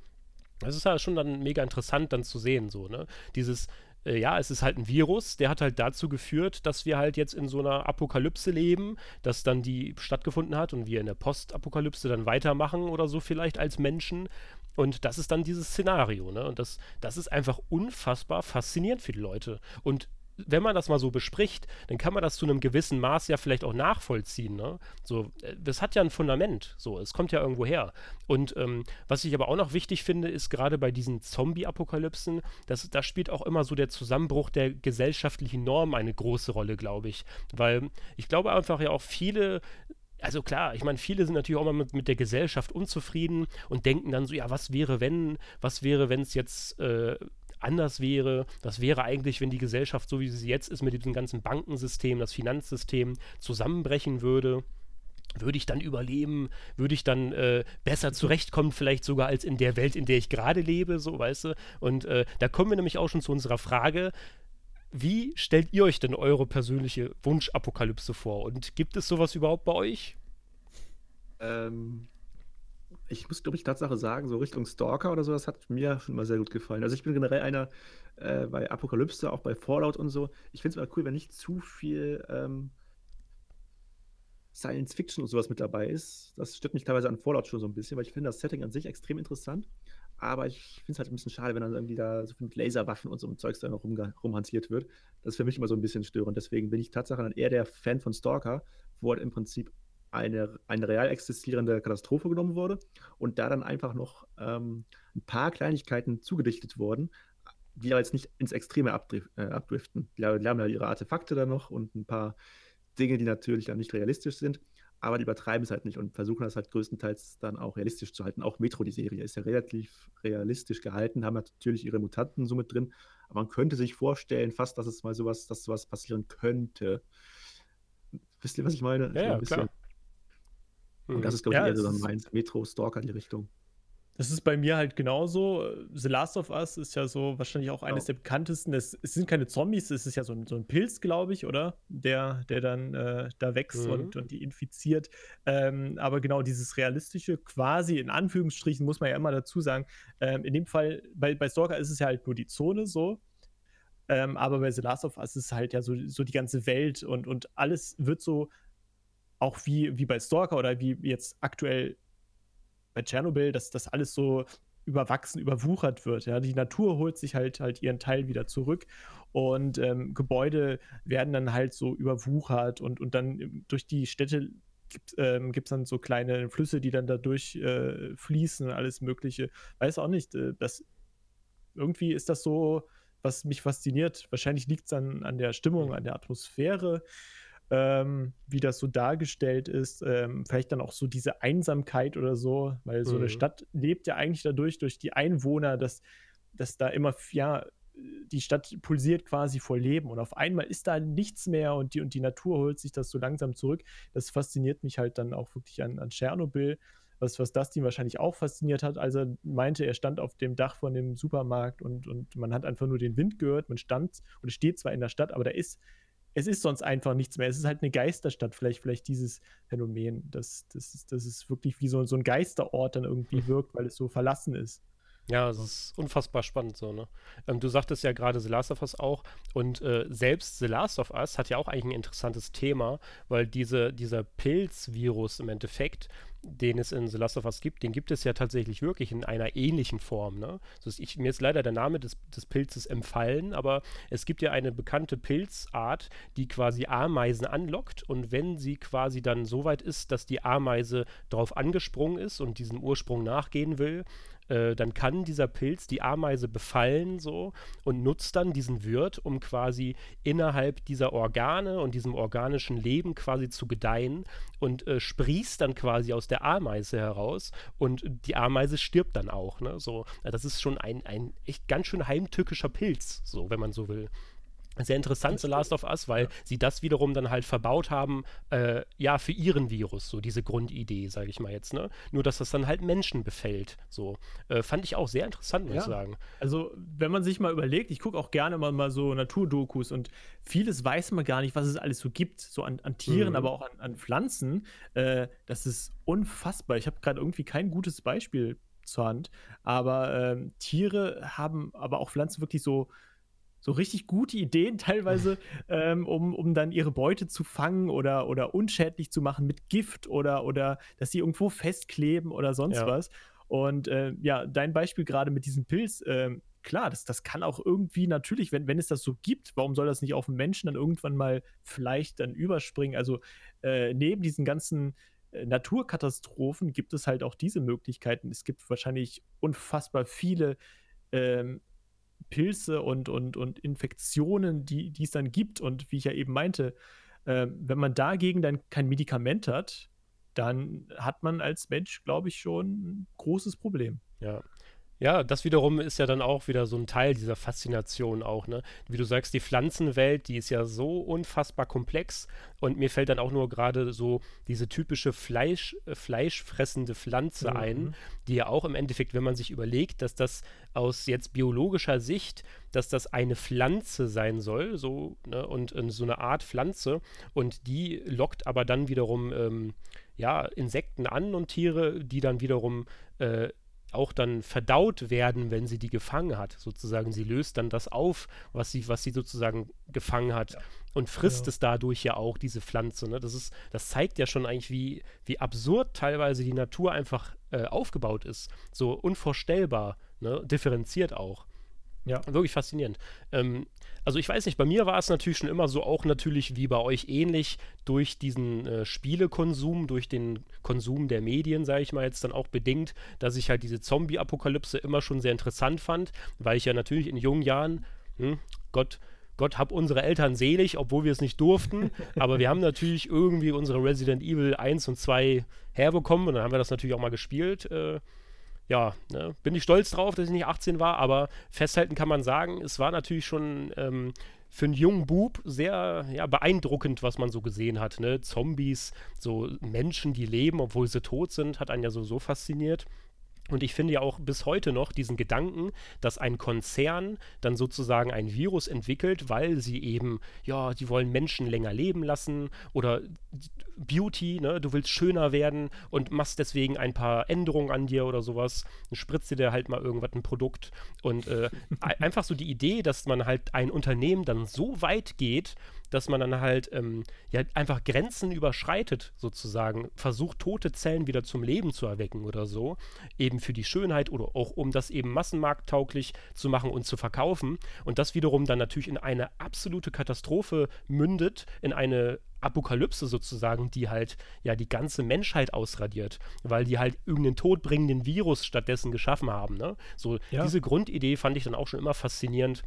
das ist ja schon dann mega interessant dann zu sehen, so, ne? Dieses, äh, ja, es ist halt ein Virus, der hat halt dazu geführt, dass wir halt jetzt in so einer Apokalypse leben, dass dann die stattgefunden hat und wir in der Postapokalypse dann weitermachen oder so vielleicht als Menschen. Und das ist dann dieses Szenario, ne? Und das, das ist einfach unfassbar faszinierend für die Leute. Und wenn man das mal so bespricht, dann kann man das zu einem gewissen Maß ja vielleicht auch nachvollziehen. Ne? So, äh, das hat ja ein Fundament. So, es kommt ja irgendwo her. Und ähm, was ich aber auch noch wichtig finde, ist gerade bei diesen Zombie-Apokalypsen, da spielt auch immer so der Zusammenbruch der gesellschaftlichen Norm eine große Rolle, glaube ich. Weil ich glaube einfach ja auch viele also klar, ich meine, viele sind natürlich auch mal mit, mit, der Gesellschaft unzufrieden und denken dann so, ja, was wäre, wenn, was wäre, wenn es jetzt äh, anders wäre. Das wäre eigentlich, wenn die Gesellschaft, so wie sie jetzt ist, mit diesem ganzen Bankensystem, das Finanzsystem zusammenbrechen würde. würde ich dann überleben? Würde ich dann äh, besser zurechtkommen, vielleicht sogar als in der Welt, in der ich gerade lebe, so, weißt du? Und äh, da kommen wir nämlich auch schon zu unserer Frage. Wie stellt ihr euch denn eure persönliche Wunschapokalypse vor? Und gibt es sowas überhaupt bei euch? Ähm, ich muss, glaube ich, Tatsache sagen, so Richtung Stalker oder so, das hat mir schon immer sehr gut gefallen. Also ich bin generell einer äh, bei Apokalypse, auch bei Fallout und so. Ich finde es mal cool, wenn nicht zu viel ähm, Science Fiction und sowas mit dabei ist. Das stört mich teilweise an Fallout schon so ein bisschen, weil ich finde das Setting an sich extrem interessant. Aber ich finde es halt ein bisschen schade, wenn dann irgendwie da so viel mit Laserwaffen und so einem Zeugs da noch rum, rumhantiert wird. Das ist für mich immer so ein bisschen störend. Deswegen bin ich tatsächlich dann eher der Fan von Stalker, wo halt im Prinzip eine, eine real existierende Katastrophe genommen wurde und da dann einfach noch ähm, ein paar Kleinigkeiten zugedichtet wurden, die aber jetzt nicht ins Extreme abdrif äh, abdriften. Die, die haben ja ihre Artefakte dann noch und ein paar Dinge, die natürlich dann nicht realistisch sind, aber die übertreiben es halt nicht und versuchen das halt größtenteils dann auch realistisch zu halten. Auch Metro, die Serie, ist ja relativ realistisch gehalten, haben natürlich ihre Mutanten so mit drin, aber man könnte sich vorstellen, fast, dass es mal sowas, dass sowas passieren könnte. Wisst ihr, was ich meine? Ja, ja klar. Und das ist, glaube ich, ja, eher so mein Metro-Stalker die Richtung. Das ist bei mir halt genauso. The Last of Us ist ja so wahrscheinlich auch eines der bekanntesten. Es, es, sind keine Zombies, es ist ja so ein, so ein Pilz, glaube ich, oder? Der, der dann äh, da wächst mhm. und, und die infiziert. Ähm, aber genau dieses realistische, quasi in Anführungsstrichen, muss man ja immer dazu sagen. Ähm, in dem Fall, bei, bei Stalker ist es ja halt nur die Zone so. Ähm, aber bei The Last of Us ist es halt ja so, so die ganze Welt und, und alles wird so, auch wie, wie bei Stalker oder wie jetzt aktuell bei Tschernobyl, dass das alles so überwachsen, überwuchert wird. Ja, die Natur holt sich halt halt ihren Teil wieder zurück und ähm, Gebäude werden dann halt so überwuchert und, und dann durch die Städte gibt es ähm, dann so kleine Flüsse, die dann dadurch äh, fließen, alles Mögliche. Weiß auch nicht, äh, das irgendwie ist das so, was mich fasziniert. Wahrscheinlich liegt es dann an der Stimmung, an der Atmosphäre ähm, wie das so dargestellt ist. Ähm, vielleicht dann auch so diese Einsamkeit oder so, weil so mhm. eine Stadt lebt ja eigentlich dadurch, durch die Einwohner, dass, dass da immer, ja, die Stadt pulsiert quasi vor Leben und auf einmal ist da nichts mehr und die, und die Natur holt sich das so langsam zurück. Das fasziniert mich halt dann auch wirklich an, an Tschernobyl. Was, was Dustin wahrscheinlich auch fasziniert hat, als er meinte, er stand auf dem Dach von dem Supermarkt und, und man hat einfach nur den Wind gehört, man stand und steht zwar in der Stadt, aber da ist es ist sonst einfach nichts mehr. Es ist halt eine Geisterstadt, vielleicht, vielleicht dieses Phänomen, dass das das ist wirklich wie so, so ein Geisterort dann irgendwie hm. wirkt, weil es so verlassen ist. Ja, es ist unfassbar spannend so, ne? Ähm, du sagtest ja gerade The Last of Us auch und äh, selbst The Last of Us hat ja auch eigentlich ein interessantes Thema, weil diese, dieser Pilzvirus im Endeffekt, den es in The Last of Us gibt, den gibt es ja tatsächlich wirklich in einer ähnlichen Form. Ne? Also ich, mir ist leider der Name des, des Pilzes empfallen, aber es gibt ja eine bekannte Pilzart, die quasi Ameisen anlockt und wenn sie quasi dann so weit ist, dass die Ameise drauf angesprungen ist und diesem Ursprung nachgehen will, äh, dann kann dieser Pilz die Ameise befallen so und nutzt dann diesen Wirt, um quasi innerhalb dieser Organe und diesem organischen Leben quasi zu gedeihen und äh, sprießt dann quasi aus der Ameise heraus und die Ameise stirbt dann auch. Ne? So, das ist schon ein, ein echt ganz schön heimtückischer Pilz, so wenn man so will sehr interessant, The Last of Us, weil ja. sie das wiederum dann halt verbaut haben, äh, ja, für ihren Virus, so diese Grundidee, sage ich mal jetzt, ne? Nur, dass das dann halt Menschen befällt, so. Äh, fand ich auch sehr interessant, muss ja. ich sagen. Also, wenn man sich mal überlegt, ich gucke auch gerne mal, mal so Naturdokus und vieles weiß man gar nicht, was es alles so gibt, so an, an Tieren, mhm. aber auch an, an Pflanzen. Äh, das ist unfassbar. Ich habe gerade irgendwie kein gutes Beispiel zur Hand, aber ähm, Tiere haben, aber auch Pflanzen wirklich so so richtig gute Ideen teilweise, [laughs] ähm, um, um dann ihre Beute zu fangen oder, oder unschädlich zu machen mit Gift oder, oder dass sie irgendwo festkleben oder sonst ja. was. Und äh, ja, dein Beispiel gerade mit diesem Pilz, äh, klar, das, das kann auch irgendwie natürlich, wenn, wenn es das so gibt, warum soll das nicht auf den Menschen dann irgendwann mal vielleicht dann überspringen? Also äh, neben diesen ganzen äh, Naturkatastrophen gibt es halt auch diese Möglichkeiten. Es gibt wahrscheinlich unfassbar viele ähm, Pilze und, und, und Infektionen, die, die es dann gibt. Und wie ich ja eben meinte, äh, wenn man dagegen dann kein Medikament hat, dann hat man als Mensch, glaube ich, schon ein großes Problem. Ja. Ja, das wiederum ist ja dann auch wieder so ein Teil dieser Faszination auch, ne? Wie du sagst, die Pflanzenwelt, die ist ja so unfassbar komplex und mir fällt dann auch nur gerade so diese typische Fleisch, äh, fleischfressende Pflanze Mhm. ein, die ja auch im Endeffekt, wenn man sich überlegt, dass das aus jetzt biologischer Sicht, dass das eine Pflanze sein soll, so, ne, und äh, so eine Art Pflanze und die lockt aber dann wiederum, ähm, ja, Insekten an und Tiere, die dann wiederum äh, auch dann verdaut werden, wenn sie die gefangen hat. Sozusagen, sie löst dann das auf, was sie, was sie sozusagen gefangen hat und frisst Ja. es dadurch ja auch, diese Pflanze. Ne? Das ist, das zeigt ja schon eigentlich, wie, wie absurd teilweise die Natur einfach äh, aufgebaut ist. So unvorstellbar, ne? differenziert auch. Ja. Wirklich faszinierend. Ähm, also ich weiß nicht, bei mir war es natürlich schon immer so, auch natürlich wie bei euch ähnlich, durch diesen äh, Spielekonsum, durch den Konsum der Medien, sage ich mal jetzt dann auch bedingt, dass ich halt diese Zombie-Apokalypse immer schon sehr interessant fand, weil ich ja natürlich in jungen Jahren, hm, Gott, Gott hab unsere Eltern selig, obwohl wir es nicht durften, [laughs] aber wir haben natürlich irgendwie unsere Resident Evil 1 und 2 herbekommen und dann haben wir das natürlich auch mal gespielt. Äh, ja, ne, bin ich stolz drauf, dass ich nicht 18 war, aber festhalten kann man sagen, es war natürlich schon ähm, für einen jungen Bub sehr ja, beeindruckend, was man so gesehen hat. Ne? Zombies, so Menschen, die leben, obwohl sie tot sind, hat einen ja so, so fasziniert. Und ich finde ja auch bis heute noch diesen Gedanken, dass ein Konzern dann sozusagen ein Virus entwickelt, weil sie eben, ja, die wollen Menschen länger leben lassen oder Beauty, ne, du willst schöner werden und machst deswegen ein paar Änderungen an dir oder sowas, dann spritzt dir halt mal irgendwas ein Produkt. Und äh, [laughs] ei- einfach so die Idee, dass man halt ein Unternehmen dann so weit geht, dass man dann halt ähm, ja einfach Grenzen überschreitet sozusagen, versucht tote Zellen wieder zum Leben zu erwecken oder so, eben für die Schönheit oder auch um das eben massenmarkttauglich zu machen und zu verkaufen. Und das wiederum dann natürlich in eine absolute Katastrophe mündet, in eine Apokalypse sozusagen, die halt ja die ganze Menschheit ausradiert, weil die halt irgendeinen todbringenden Virus stattdessen geschaffen haben. Ne? So Ja. diese Grundidee fand ich dann auch schon immer faszinierend.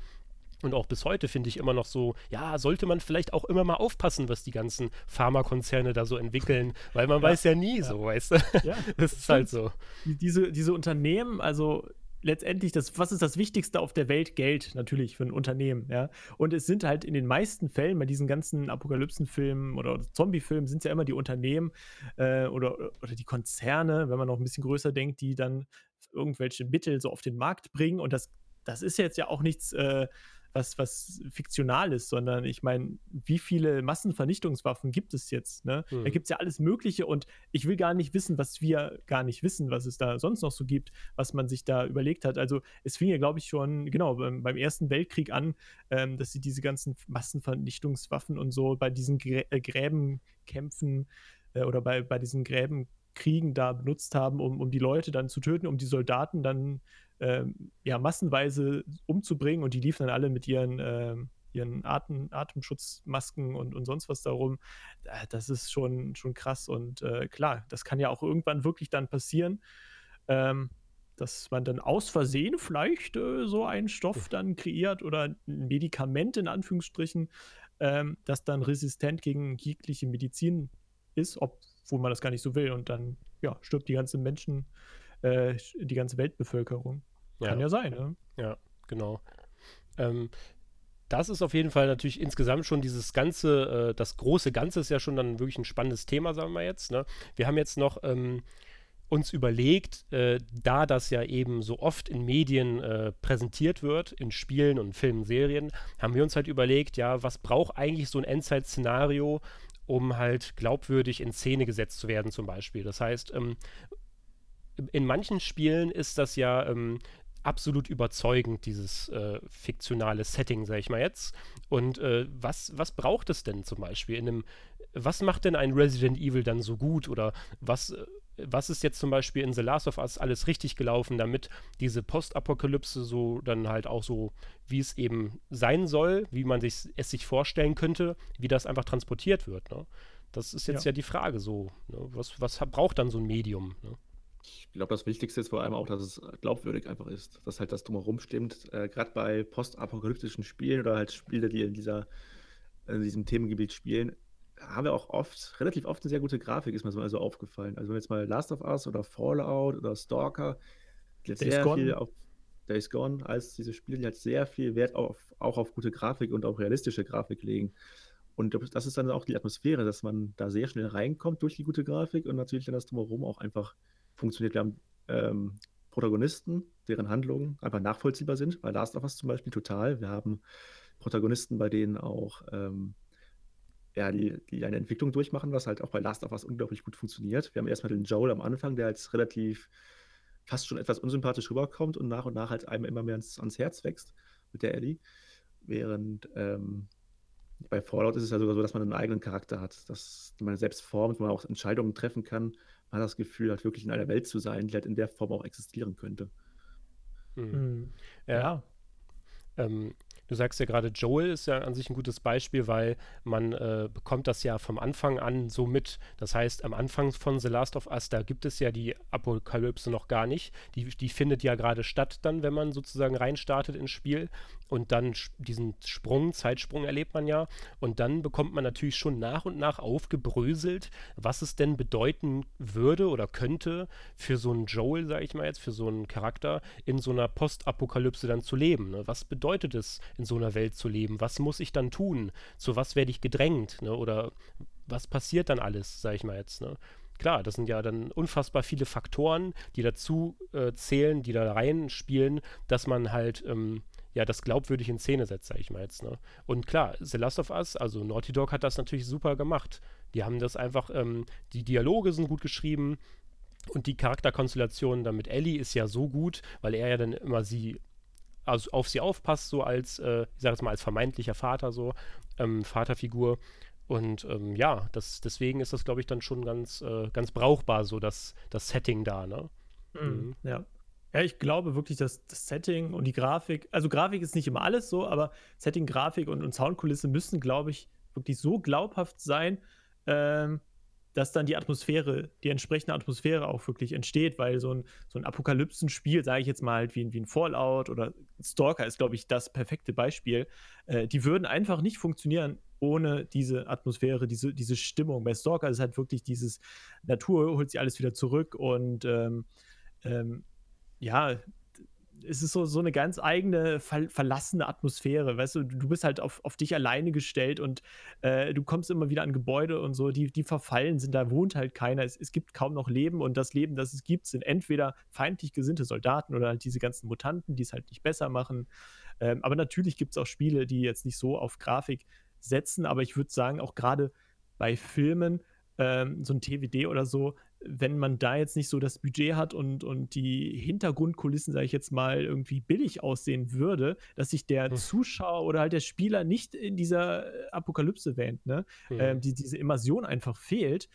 Und auch bis heute finde ich immer noch so, ja, sollte man vielleicht auch immer mal aufpassen, was die ganzen Pharmakonzerne da so entwickeln, [laughs] weil man weiß ja nie so, weißt du? Ja, [laughs] das ist halt so. die- diese, diese Unternehmen, also letztendlich, das, was ist das Wichtigste auf der Welt? Geld, natürlich, für ein Unternehmen, ja. Und es sind halt in den meisten Fällen bei diesen ganzen Apokalypsenfilmen oder Zombiefilmen sind es ja immer die Unternehmen äh, oder, oder die Konzerne, wenn man noch ein bisschen größer denkt, die dann irgendwelche Mittel so auf den Markt bringen. Und das, das ist jetzt ja auch nichts, äh, was, was fiktional ist, sondern ich meine, wie viele Massenvernichtungswaffen gibt es jetzt? Ne? Da Mhm. gibt es ja alles Mögliche und ich will gar nicht wissen, was wir gar nicht wissen, was es da sonst noch so gibt, was man sich da überlegt hat. Also es fing ja, glaube ich, schon genau beim, beim Ersten Weltkrieg an, ähm, dass sie diese ganzen Massenvernichtungswaffen und so bei diesen Grä äh, Gräbenkämpfen äh, oder bei, bei diesen Gräbenkriegen da benutzt haben, um, um die Leute dann zu töten, um die Soldaten dann ähm, ja, massenweise umzubringen und die liefen dann alle mit ihren, ähm, ihren Atem, Atemschutzmasken und, und sonst was darum. Äh, Das ist schon, schon krass und äh, klar, das kann ja auch irgendwann wirklich dann passieren, ähm, dass man dann aus Versehen vielleicht äh, so einen Stoff dann kreiert oder ein Medikament in Anführungsstrichen, ähm, das dann resistent gegen jegliche Medizin ist, obwohl man das gar nicht so will und dann ja, stirbt die ganze Menschen, äh, die ganze Weltbevölkerung. Kann ja sein, ne? Ja, genau. Ähm, das ist auf jeden Fall natürlich insgesamt schon dieses ganze, äh, das große Ganze ist ja schon dann wirklich ein spannendes Thema, sagen wir jetzt. Ne? Wir haben jetzt noch ähm, uns überlegt, äh, da das ja eben so oft in Medien äh, präsentiert wird, in Spielen und Filmen, Serien, haben wir uns halt überlegt, ja, was braucht eigentlich so ein Endzeit-Szenario, um halt glaubwürdig in Szene gesetzt zu werden, zum Beispiel. Das heißt, ähm, in manchen Spielen ist das ja ähm, absolut überzeugend, dieses äh, fiktionale Setting, sag ich mal jetzt. Und äh, was, was braucht es denn zum Beispiel in einem, was macht denn ein Resident Evil dann so gut? Oder was, äh, was ist jetzt zum Beispiel in The Last of Us alles richtig gelaufen, damit diese Postapokalypse so dann halt auch so, wie es eben sein soll, wie man sich, es sich vorstellen könnte, wie das einfach transportiert wird. Ne? Das ist jetzt ja, Ja. die Frage so. Ne? Was, was braucht dann so ein Medium? Ne? Ich glaube, das Wichtigste ist vor allem auch, dass es glaubwürdig einfach ist. Dass halt das drumherum stimmt. Äh, Gerade bei postapokalyptischen Spielen oder halt Spiele, die in, dieser, in diesem Themengebiet spielen, haben wir auch oft, relativ oft eine sehr gute Grafik, ist mir so also aufgefallen. Also wenn jetzt mal Last of Us oder Fallout oder Stalker, die jetzt Days sehr Gone. viel auf Days Gone als diese Spiele, die halt sehr viel Wert auf, auch auf gute Grafik und auch realistische Grafik legen. Und das ist dann auch die Atmosphäre, dass man da sehr schnell reinkommt durch die gute Grafik und natürlich dann das Drumherum auch einfach funktioniert. Wir haben ähm, Protagonisten, deren Handlungen einfach nachvollziehbar sind, bei Last of Us zum Beispiel total. Wir haben Protagonisten, bei denen auch ähm, ja, die, die eine Entwicklung durchmachen, was halt auch bei Last of Us unglaublich gut funktioniert. Wir haben erstmal den Joel am Anfang, der als relativ fast schon etwas unsympathisch rüberkommt und nach und nach halt einem immer mehr ans, ans Herz wächst mit der Ellie. Während ähm, bei Fallout ist es ja sogar so, dass man einen eigenen Charakter hat, dass man selbst formt, wo man auch Entscheidungen treffen kann. Man hat das Gefühl, halt wirklich in einer Welt zu sein, die halt in der Form auch existieren könnte. Mhm. Ja. ja. Ähm, Du sagst ja gerade, Joel ist ja an sich ein gutes Beispiel, weil man äh, bekommt das ja vom Anfang an so mit. Das heißt, am Anfang von The Last of Us, da gibt es ja die Apokalypse noch gar nicht. Die, die findet ja gerade statt dann, wenn man sozusagen reinstartet ins Spiel. Und dann diesen Sprung, Zeitsprung erlebt man ja. Und dann bekommt man natürlich schon nach und nach aufgebröselt, was es denn bedeuten würde oder könnte für so einen Joel, sage ich mal jetzt, für so einen Charakter in so einer Postapokalypse dann zu leben. Ne? Was bedeutet es, in so einer Welt zu leben? Was muss ich dann tun? Zu was werde ich gedrängt? Ne? Oder was passiert dann alles, sage ich mal jetzt? Ne? Klar, das sind ja dann unfassbar viele Faktoren, die dazu äh, zählen, die da reinspielen, dass man halt ähm, ja das glaubwürdig in Szene setzt, sage ich mal jetzt. Ne? Und klar, The Last of Us, also Naughty Dog hat das natürlich super gemacht. Die haben das einfach, ähm, die Dialoge sind gut geschrieben, und die Charakterkonstellation dann mit Ellie ist ja so gut, weil er ja dann immer sie also auf sie aufpasst, so als, äh, ich sage jetzt mal, als vermeintlicher Vater, so, ähm, Vaterfigur. Und ähm, ja, das, deswegen ist das, glaube ich, dann schon ganz, äh, ganz brauchbar, so das, das Setting da, ne? Mhm. mhm. Ja. Ja, ich glaube wirklich, dass das Setting und die Grafik, also Grafik ist nicht immer alles so, aber Setting, Grafik und, und Soundkulisse müssen, glaube ich, wirklich so glaubhaft sein, ähm, dass dann die Atmosphäre, die entsprechende Atmosphäre auch wirklich entsteht, weil so ein, so ein Apokalypsenspiel, sage ich jetzt mal, halt wie, wie ein Fallout oder Stalker ist, glaube ich, das perfekte Beispiel. Äh, die würden einfach nicht funktionieren ohne diese Atmosphäre, diese, diese Stimmung. Bei Stalker ist halt wirklich dieses Natur holt sich alles wieder zurück und ähm, ähm, ja, es ist so, so eine ganz eigene, ver verlassene Atmosphäre. Weißt du, du bist halt auf, auf dich alleine gestellt und äh, du kommst immer wieder an Gebäude und so, die, die verfallen sind, da wohnt halt keiner. Es, es gibt kaum noch Leben und das Leben, das es gibt, sind entweder feindlich gesinnte Soldaten oder halt diese ganzen Mutanten, die es halt nicht besser machen. Ähm, aber natürlich gibt es auch Spiele, die jetzt nicht so auf Grafik setzen, aber ich würde sagen, auch gerade bei Filmen, ähm, so ein TWD oder so, wenn man da jetzt nicht so das Budget hat und, und die Hintergrundkulissen, sage ich jetzt mal, irgendwie billig aussehen würde, dass sich der hm. Zuschauer oder halt der Spieler nicht in dieser Apokalypse wähnt, ne? Hm. Ähm, die, diese Immersion einfach fehlt,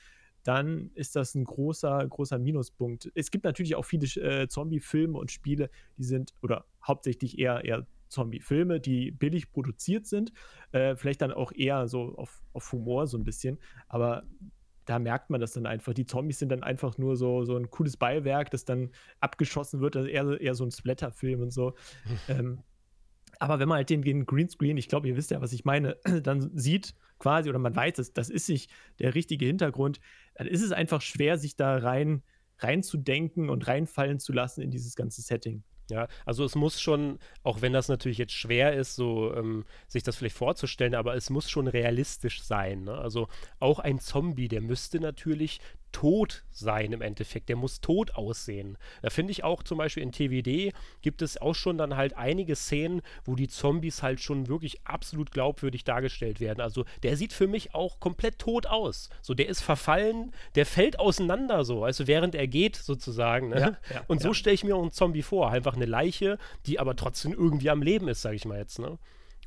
dann ist das ein großer, großer Minuspunkt. Es gibt natürlich auch viele äh, Zombie-Filme und Spiele, die sind, oder hauptsächlich eher, eher Zombie-Filme, die billig produziert sind, äh, vielleicht dann auch eher so auf, auf Humor so ein bisschen, aber da merkt man das dann einfach. Die Zombies sind dann einfach nur so, so ein cooles Beiwerk, das dann abgeschossen wird, also eher, eher so ein Splatter-Film und so. [laughs] ähm, aber wenn man halt den, den Greenscreen, ich glaube, ihr wisst ja, was ich meine, [clears throat] dann sieht quasi oder man weiß, es, das ist sich der richtige Hintergrund, dann ist es einfach schwer, sich da rein reinzudenken und reinfallen zu lassen in dieses ganze Setting. Ja, also es muss schon, auch wenn das natürlich jetzt schwer ist, so ähm, sich das vielleicht vorzustellen, aber es muss schon realistisch sein. Ne? Also auch ein Zombie, der müsste natürlich tot sein im Endeffekt. Der muss tot aussehen. Da finde ich auch zum Beispiel in TWD gibt es auch schon dann halt einige Szenen, wo die Zombies halt schon wirklich absolut glaubwürdig dargestellt werden. Also der sieht für mich auch komplett tot aus. So, der ist verfallen, der fällt auseinander so, also während er geht sozusagen. Ne? Ja, ja, Und so ja. stelle ich mir auch einen Zombie vor. Einfach eine Leiche, die aber trotzdem irgendwie am Leben ist, sage ich mal jetzt. Ne?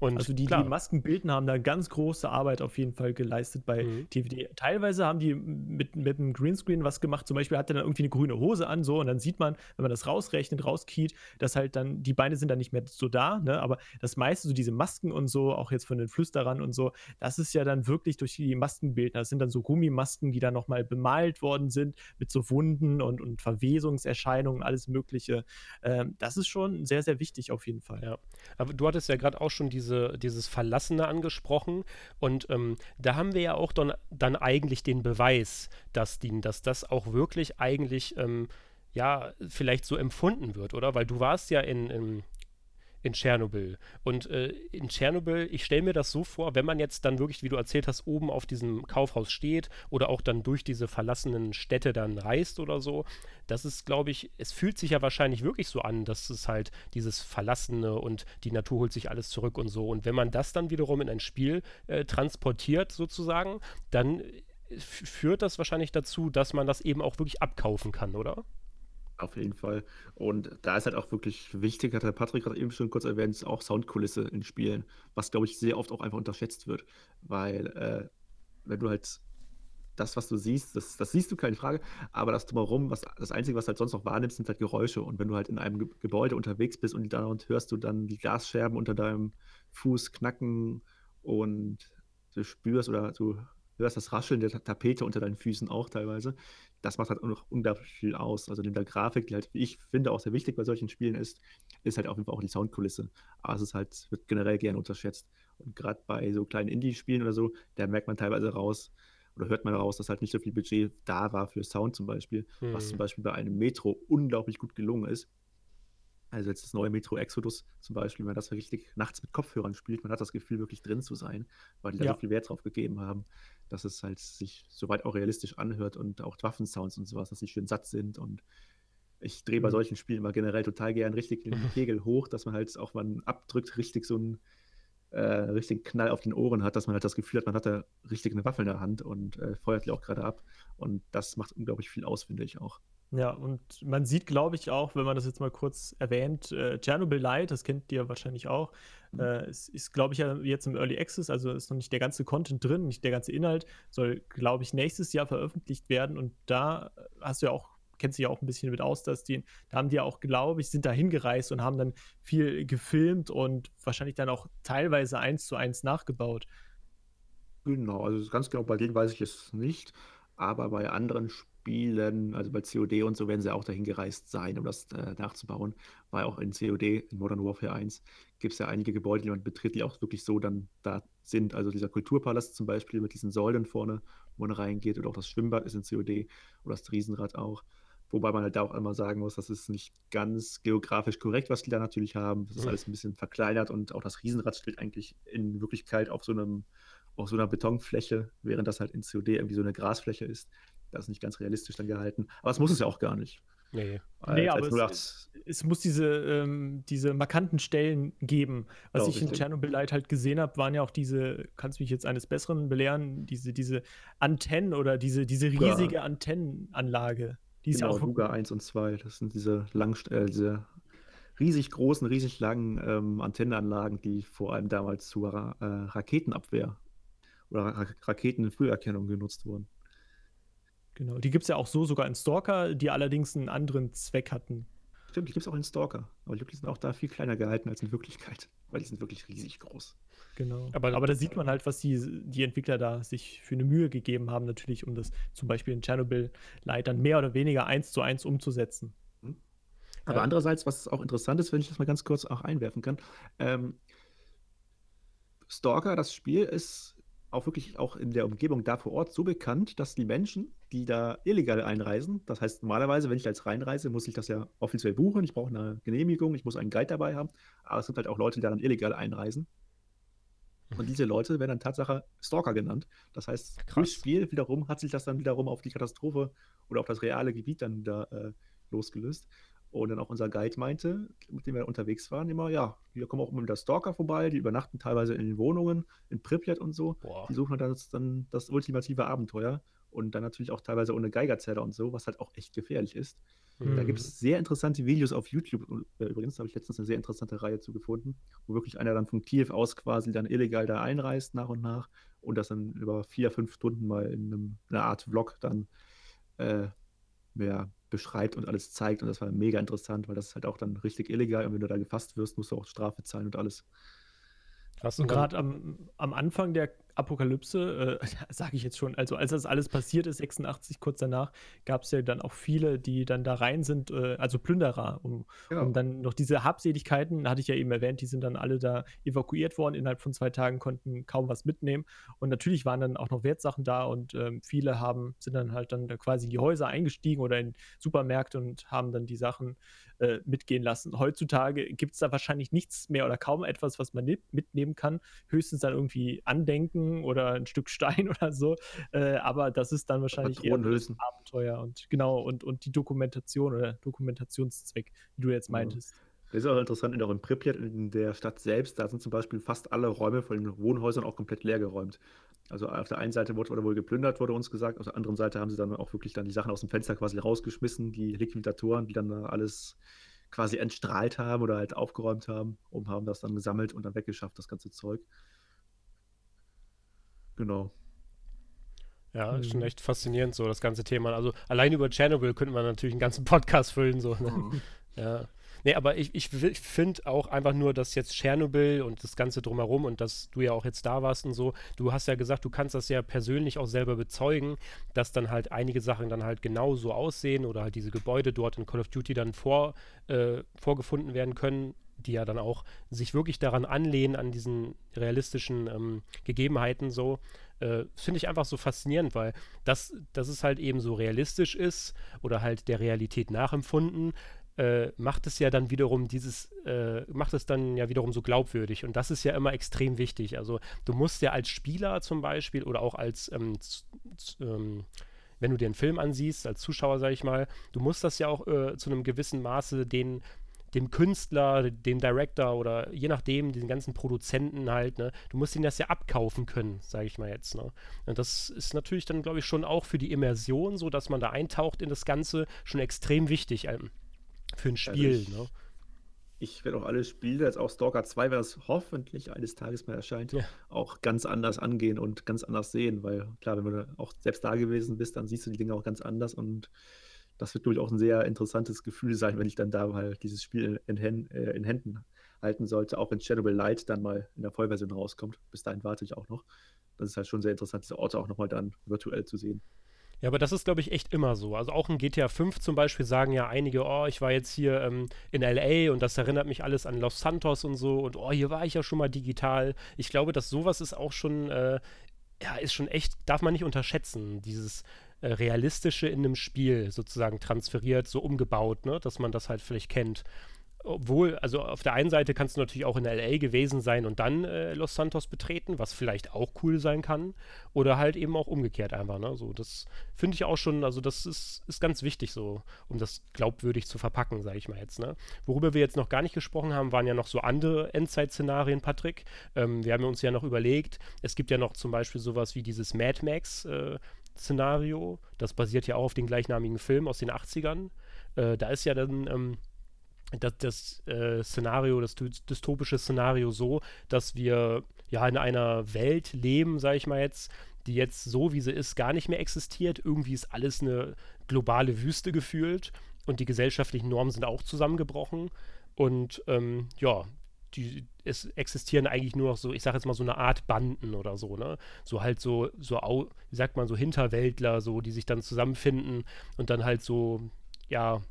Und also die, die Maskenbilden haben da ganz große Arbeit auf jeden Fall geleistet bei mhm. TVD. Teilweise haben die mit, mit einem Greenscreen was gemacht. Zum Beispiel hat er dann irgendwie eine grüne Hose an, so und dann sieht man, wenn man das rausrechnet, rauskeyt, dass halt dann die Beine sind dann nicht mehr so da, ne? Aber das meiste, so diese Masken und so, auch jetzt von den Flüsterern und so, das ist ja dann wirklich durch die Maskenbilder. Das sind dann so Gummimasken, die dann nochmal bemalt worden sind mit so Wunden und, und Verwesungserscheinungen, alles Mögliche. Ähm, das ist schon sehr, sehr wichtig auf jeden Fall. Ja. Aber du hattest ja gerade auch schon diese diese, dieses Verlassene angesprochen. Und ähm, da haben wir ja auch dann, dann eigentlich den Beweis, dass, die, dass das auch wirklich eigentlich ähm, ja, vielleicht so empfunden wird, oder? Weil du warst ja in, in in Tschernobyl. Und äh, in Tschernobyl, ich stelle mir das so vor, wenn man jetzt dann wirklich, wie du erzählt hast, oben auf diesem Kaufhaus steht oder auch dann durch diese verlassenen Städte dann reist oder so, das ist, glaube ich, es fühlt sich ja wahrscheinlich wirklich so an, dass es halt dieses Verlassene und die Natur holt sich alles zurück und so. Und wenn man das dann wiederum in ein Spiel äh, transportiert sozusagen, dann äh, führt das wahrscheinlich dazu, dass man das eben auch wirklich abkaufen kann, oder? Auf jeden Fall. Und da ist halt auch wirklich wichtig, hat der Patrick gerade eben schon kurz erwähnt, ist auch Soundkulisse in Spielen, was, glaube ich, sehr oft auch einfach unterschätzt wird. Weil, äh, wenn du halt das, was du siehst, das, das siehst du, keine Frage, aber das drumherum, was, das Einzige, was du halt sonst noch wahrnimmst, sind halt Geräusche. Und wenn du halt in einem Ge Gebäude unterwegs bist und da hörst du dann die Glasscherben unter deinem Fuß knacken und du spürst oder du hörst das Rascheln der Tapete unter deinen Füßen auch teilweise. Das macht halt auch noch unglaublich viel aus. Also neben der Grafik, die halt, wie ich finde, auch sehr wichtig bei solchen Spielen ist, ist halt auf jeden Fall auch die Soundkulisse. Aber es ist halt, wird generell gerne unterschätzt. Und gerade bei so kleinen Indie-Spielen oder so, da merkt man teilweise raus, oder hört man raus, dass halt nicht so viel Budget da war für Sound zum Beispiel, hm. was zum Beispiel bei einem Metro unglaublich gut gelungen ist. Also jetzt das neue Metro Exodus zum Beispiel, wenn man das richtig nachts mit Kopfhörern spielt, man hat das Gefühl, wirklich drin zu sein, weil die ja. da so viel Wert drauf gegeben haben, dass es halt sich soweit auch realistisch anhört und auch Waffensounds und sowas, dass sie schön satt sind und ich drehe bei mhm. solchen Spielen immer generell total gern richtig den Pegel hoch, dass man halt auch, wenn man abdrückt, richtig so einen äh, richtigen Knall auf den Ohren hat, dass man halt das Gefühl hat, man hat da richtig eine Waffe in der Hand und äh, feuert die auch gerade ab. Und das macht unglaublich viel aus, finde ich auch. Ja, und man sieht, glaube ich, auch, wenn man das jetzt mal kurz erwähnt, äh, Chernobyl Light, das kennt ihr wahrscheinlich auch, mhm. äh, es ist, glaube ich, ja jetzt im Early Access, also ist noch nicht der ganze Content drin, nicht der ganze Inhalt, soll, glaube ich, nächstes Jahr veröffentlicht werden. Und da hast du ja auch, kennst du ja auch ein bisschen mit aus, dass die, da haben die ja auch, glaube ich, sind da hingereist und haben dann viel gefilmt und wahrscheinlich dann auch teilweise eins zu eins nachgebaut. Genau, also ganz genau bei denen weiß ich es nicht, aber bei anderen Spielen also bei COD und so werden sie auch dahin gereist sein, um das äh, nachzubauen. Weil auch in COD, in Modern Warfare 1, gibt es ja einige Gebäude, die man betritt, die auch wirklich so dann da sind. Also dieser Kulturpalast zum Beispiel mit diesen Säulen vorne, wo man reingeht, oder auch das Schwimmbad ist in COD oder das Riesenrad auch. Wobei man halt da auch immer sagen muss, das ist nicht ganz geografisch korrekt, was die da natürlich haben. Das ist mhm. alles ein bisschen verkleinert und auch das Riesenrad steht eigentlich in Wirklichkeit auf so einem auf so einer Betonfläche, während das halt in COD irgendwie so eine Grasfläche ist. Das ist nicht ganz realistisch dann gehalten. Aber es muss es ja auch gar nicht. Nee. Als, nee, aber es, es, muss diese, ähm, diese markanten Stellen geben. Was oh, ich richtig. in Chernobyl Light halt gesehen habe, waren ja auch diese, kannst du mich jetzt eines Besseren belehren, diese, diese Antennen oder diese, diese riesige ja. Antennenanlage. Die genau, ist auch Luga 1 und 2, das sind diese, lang, äh, diese riesig großen, riesig langen ähm, Antennenanlagen, die vor allem damals zur äh, Raketenabwehr oder Ra Raketenfrüherkennung genutzt wurden. Genau, die gibt es ja auch so sogar in Stalker, die allerdings einen anderen Zweck hatten. Stimmt, die gibt es auch in Stalker. Aber die sind auch da viel kleiner gehalten als in Wirklichkeit, [laughs] weil die sind wirklich riesig groß. Genau. Aber, aber da sieht man halt, was die, die Entwickler da sich für eine Mühe gegeben haben, natürlich, um das zum Beispiel in Chernobyl Light dann mehr oder weniger eins zu eins umzusetzen. Mhm. Aber ja. andererseits, was auch interessant ist, wenn ich das mal ganz kurz auch einwerfen kann, ähm, Stalker, das Spiel, ist auch wirklich auch in der Umgebung da vor Ort so bekannt, dass die Menschen, die da illegal einreisen, das heißt normalerweise, wenn ich da jetzt reinreise, muss ich das ja offiziell buchen, ich brauche eine Genehmigung, ich muss einen Guide dabei haben, aber es sind halt auch Leute, die da dann illegal einreisen. Und diese Leute werden dann Tatsache Stalker genannt. Das heißt, Krass. Spiel wiederum hat sich das dann wiederum auf die Katastrophe oder auf das reale Gebiet dann da äh, losgelöst. Und dann auch unser Guide meinte, mit dem wir unterwegs waren, immer, ja, hier kommen auch immer wieder Stalker vorbei, die übernachten teilweise in den Wohnungen, in Pripyat und so. Boah. Die suchen dann das, dann das ultimative Abenteuer und dann natürlich auch teilweise ohne Geigerzähler und so, was halt auch echt gefährlich ist. Mhm. Da gibt es sehr interessante Videos auf YouTube. Äh, übrigens habe ich letztens eine sehr interessante Reihe zu gefunden, wo wirklich einer dann von Kiew aus quasi dann illegal da einreist nach und nach und das dann über vier, fünf Stunden mal in einem, einer Art Vlog dann äh, ja, beschreibt und alles zeigt. Und das war mega interessant, weil das ist halt auch dann richtig illegal. Und wenn du da gefasst wirst, musst du auch Strafe zahlen und alles. Krass, und gerade am, am Anfang der Postapokalypse, äh, [laughs] sage ich jetzt schon, also als das alles passiert ist, 86, kurz danach, gab es ja dann auch viele, die dann da rein sind, äh, also Plünderer, um, genau. um, dann noch diese Habseligkeiten, hatte ich ja eben erwähnt, die sind dann alle da evakuiert worden, innerhalb von zwei Tagen konnten kaum was mitnehmen. Und natürlich waren dann auch noch Wertsachen da und ähm, viele haben, sind dann halt dann quasi in die Häuser eingestiegen oder in Supermärkte und haben dann die Sachen äh, mitgehen lassen. Heutzutage gibt es da wahrscheinlich nichts mehr oder kaum etwas, was man mitnehmen kann. Höchstens dann irgendwie Andenken oder ein Stück Stein [laughs] oder so. Äh, aber das ist dann wahrscheinlich eher das Abenteuer und genau und, und die Dokumentation oder Dokumentationszweck, wie du jetzt meintest. Ja. Das ist auch interessant, auch in Pripyat, in der Stadt selbst, da sind zum Beispiel fast alle Räume von den Wohnhäusern auch komplett leer geräumt. Also auf der einen Seite wurde, wurde wohl geplündert, wurde uns gesagt, auf der anderen Seite haben sie dann auch wirklich dann die Sachen aus dem Fenster quasi rausgeschmissen, die Liquidatoren, die dann da alles quasi entstrahlt haben oder halt aufgeräumt haben und haben das dann gesammelt und dann weggeschafft, das ganze Zeug. Genau. Ja, ist schon mhm. echt faszinierend, so das ganze Thema. Also allein über Chernobyl könnte man natürlich einen ganzen [laughs] Podcast füllen, so. Ne? Mhm. Ja. Nee, aber ich, ich, finde auch einfach nur, dass jetzt Tschernobyl und das Ganze drumherum und dass du ja auch jetzt da warst und so, du hast ja gesagt, du kannst das ja persönlich auch selber bezeugen, dass dann halt einige Sachen dann halt genau so aussehen oder halt diese Gebäude dort in Call of Duty dann vor, äh, vorgefunden werden können, die ja dann auch sich wirklich daran anlehnen, an diesen realistischen ähm, Gegebenheiten so. Äh, finde ich einfach so faszinierend, weil das, dass es halt eben so realistisch ist oder halt der Realität nachempfunden, äh, macht es ja dann wiederum dieses, äh, macht es dann ja wiederum so glaubwürdig. Und das ist ja immer extrem wichtig. Also du musst ja als Spieler zum Beispiel oder auch als, ähm, ähm, wenn du dir einen Film ansiehst, als Zuschauer, sag ich mal, du musst das ja auch äh, zu einem gewissen Maße den dem Künstler, dem Director oder je nachdem, den ganzen Produzenten halt, ne, du musst ihnen das ja abkaufen können, sage ich mal jetzt, ne. Und das ist natürlich dann, glaube ich, schon auch für die Immersion, so dass man da eintaucht in das Ganze, schon extrem wichtig. Ähm, für ein Spiel, also ich, ne? Ich werde auch alle Spiele, jetzt auch Stalker 2, wenn es hoffentlich eines Tages mal erscheint, ja. auch ganz anders angehen und ganz anders sehen, weil klar, wenn du auch selbst da gewesen bist, dann siehst du die Dinge auch ganz anders und das wird natürlich auch ein sehr interessantes Gefühl sein, wenn ich dann da mal dieses Spiel in, in, äh, in Händen halten sollte, auch wenn Chernobyl Light dann mal in der Vollversion rauskommt. Bis dahin warte ich auch noch. Das ist halt schon sehr interessant, diese Orte auch nochmal dann virtuell zu sehen. Ja, aber das ist, glaube ich, echt immer so. Also auch in GTA 5 zum Beispiel sagen ja einige, oh, ich war jetzt hier ähm, in LA und das erinnert mich alles an Los Santos und so und oh, hier war ich ja schon mal digital. Ich glaube, dass sowas ist auch schon, äh, ja, ist schon echt, darf man nicht unterschätzen, dieses äh, Realistische in einem Spiel sozusagen transferiert, so umgebaut, ne, dass man das halt vielleicht kennt obwohl, also auf der einen Seite kannst du natürlich auch in LA gewesen sein und dann äh, Los Santos betreten, was vielleicht auch cool sein kann. Oder halt eben auch umgekehrt einfach, ne? So, das finde ich auch schon, also das ist, ist ganz wichtig so, um das glaubwürdig zu verpacken, sage ich mal jetzt, ne? Worüber wir jetzt noch gar nicht gesprochen haben, waren ja noch so andere Endzeit-Szenarien, Patrick. Ähm, wir haben uns ja noch überlegt, es gibt ja noch zum Beispiel sowas wie dieses Mad Max äh, Szenario. Das basiert ja auch auf den gleichnamigen Film aus den 80ern. Äh, da ist ja dann ähm, das, das äh, Szenario, das dystopische Szenario so, dass wir ja in einer Welt leben, sage ich mal jetzt, die jetzt so, wie sie ist, gar nicht mehr existiert. Irgendwie ist alles eine globale Wüste gefühlt und die gesellschaftlichen Normen sind auch zusammengebrochen. Und ähm, ja, die, es existieren eigentlich nur noch so, ich sage jetzt mal so eine Art Banden oder so, ne? So halt so, so, wie sagt man, so Hinterwäldler, so, die sich dann zusammenfinden und dann halt so, ja,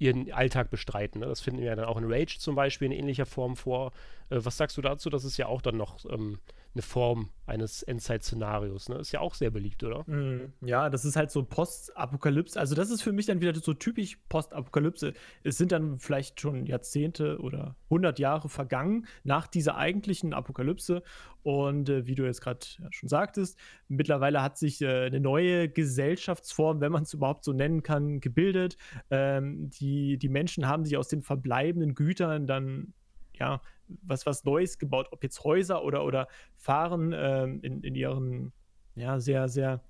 ihren Alltag bestreiten. Ne? Das finden wir ja dann auch in Rage zum Beispiel in ähnlicher Form vor. Äh, was sagst du dazu? Das ist ja auch dann noch ähm, eine Form eines Endzeit-Szenarios. Ne? Ist ja auch sehr beliebt, oder? Mm, ja, das ist halt so Postapokalypse. Also, das ist für mich dann wieder so typisch Postapokalypse. Es sind dann vielleicht schon Jahrzehnte oder 100 Jahre vergangen nach dieser eigentlichen Apokalypse. Und äh, wie du jetzt gerade ja, schon sagtest, mittlerweile hat sich äh, eine neue Gesellschaftsform, wenn man es überhaupt so nennen kann, gebildet. Ähm, die, die Menschen haben sich aus den verbleibenden Gütern dann ja, was, was Neues gebaut, ob jetzt Häuser oder, oder fahren ähm, in, in ihren, ja, sehr, sehr,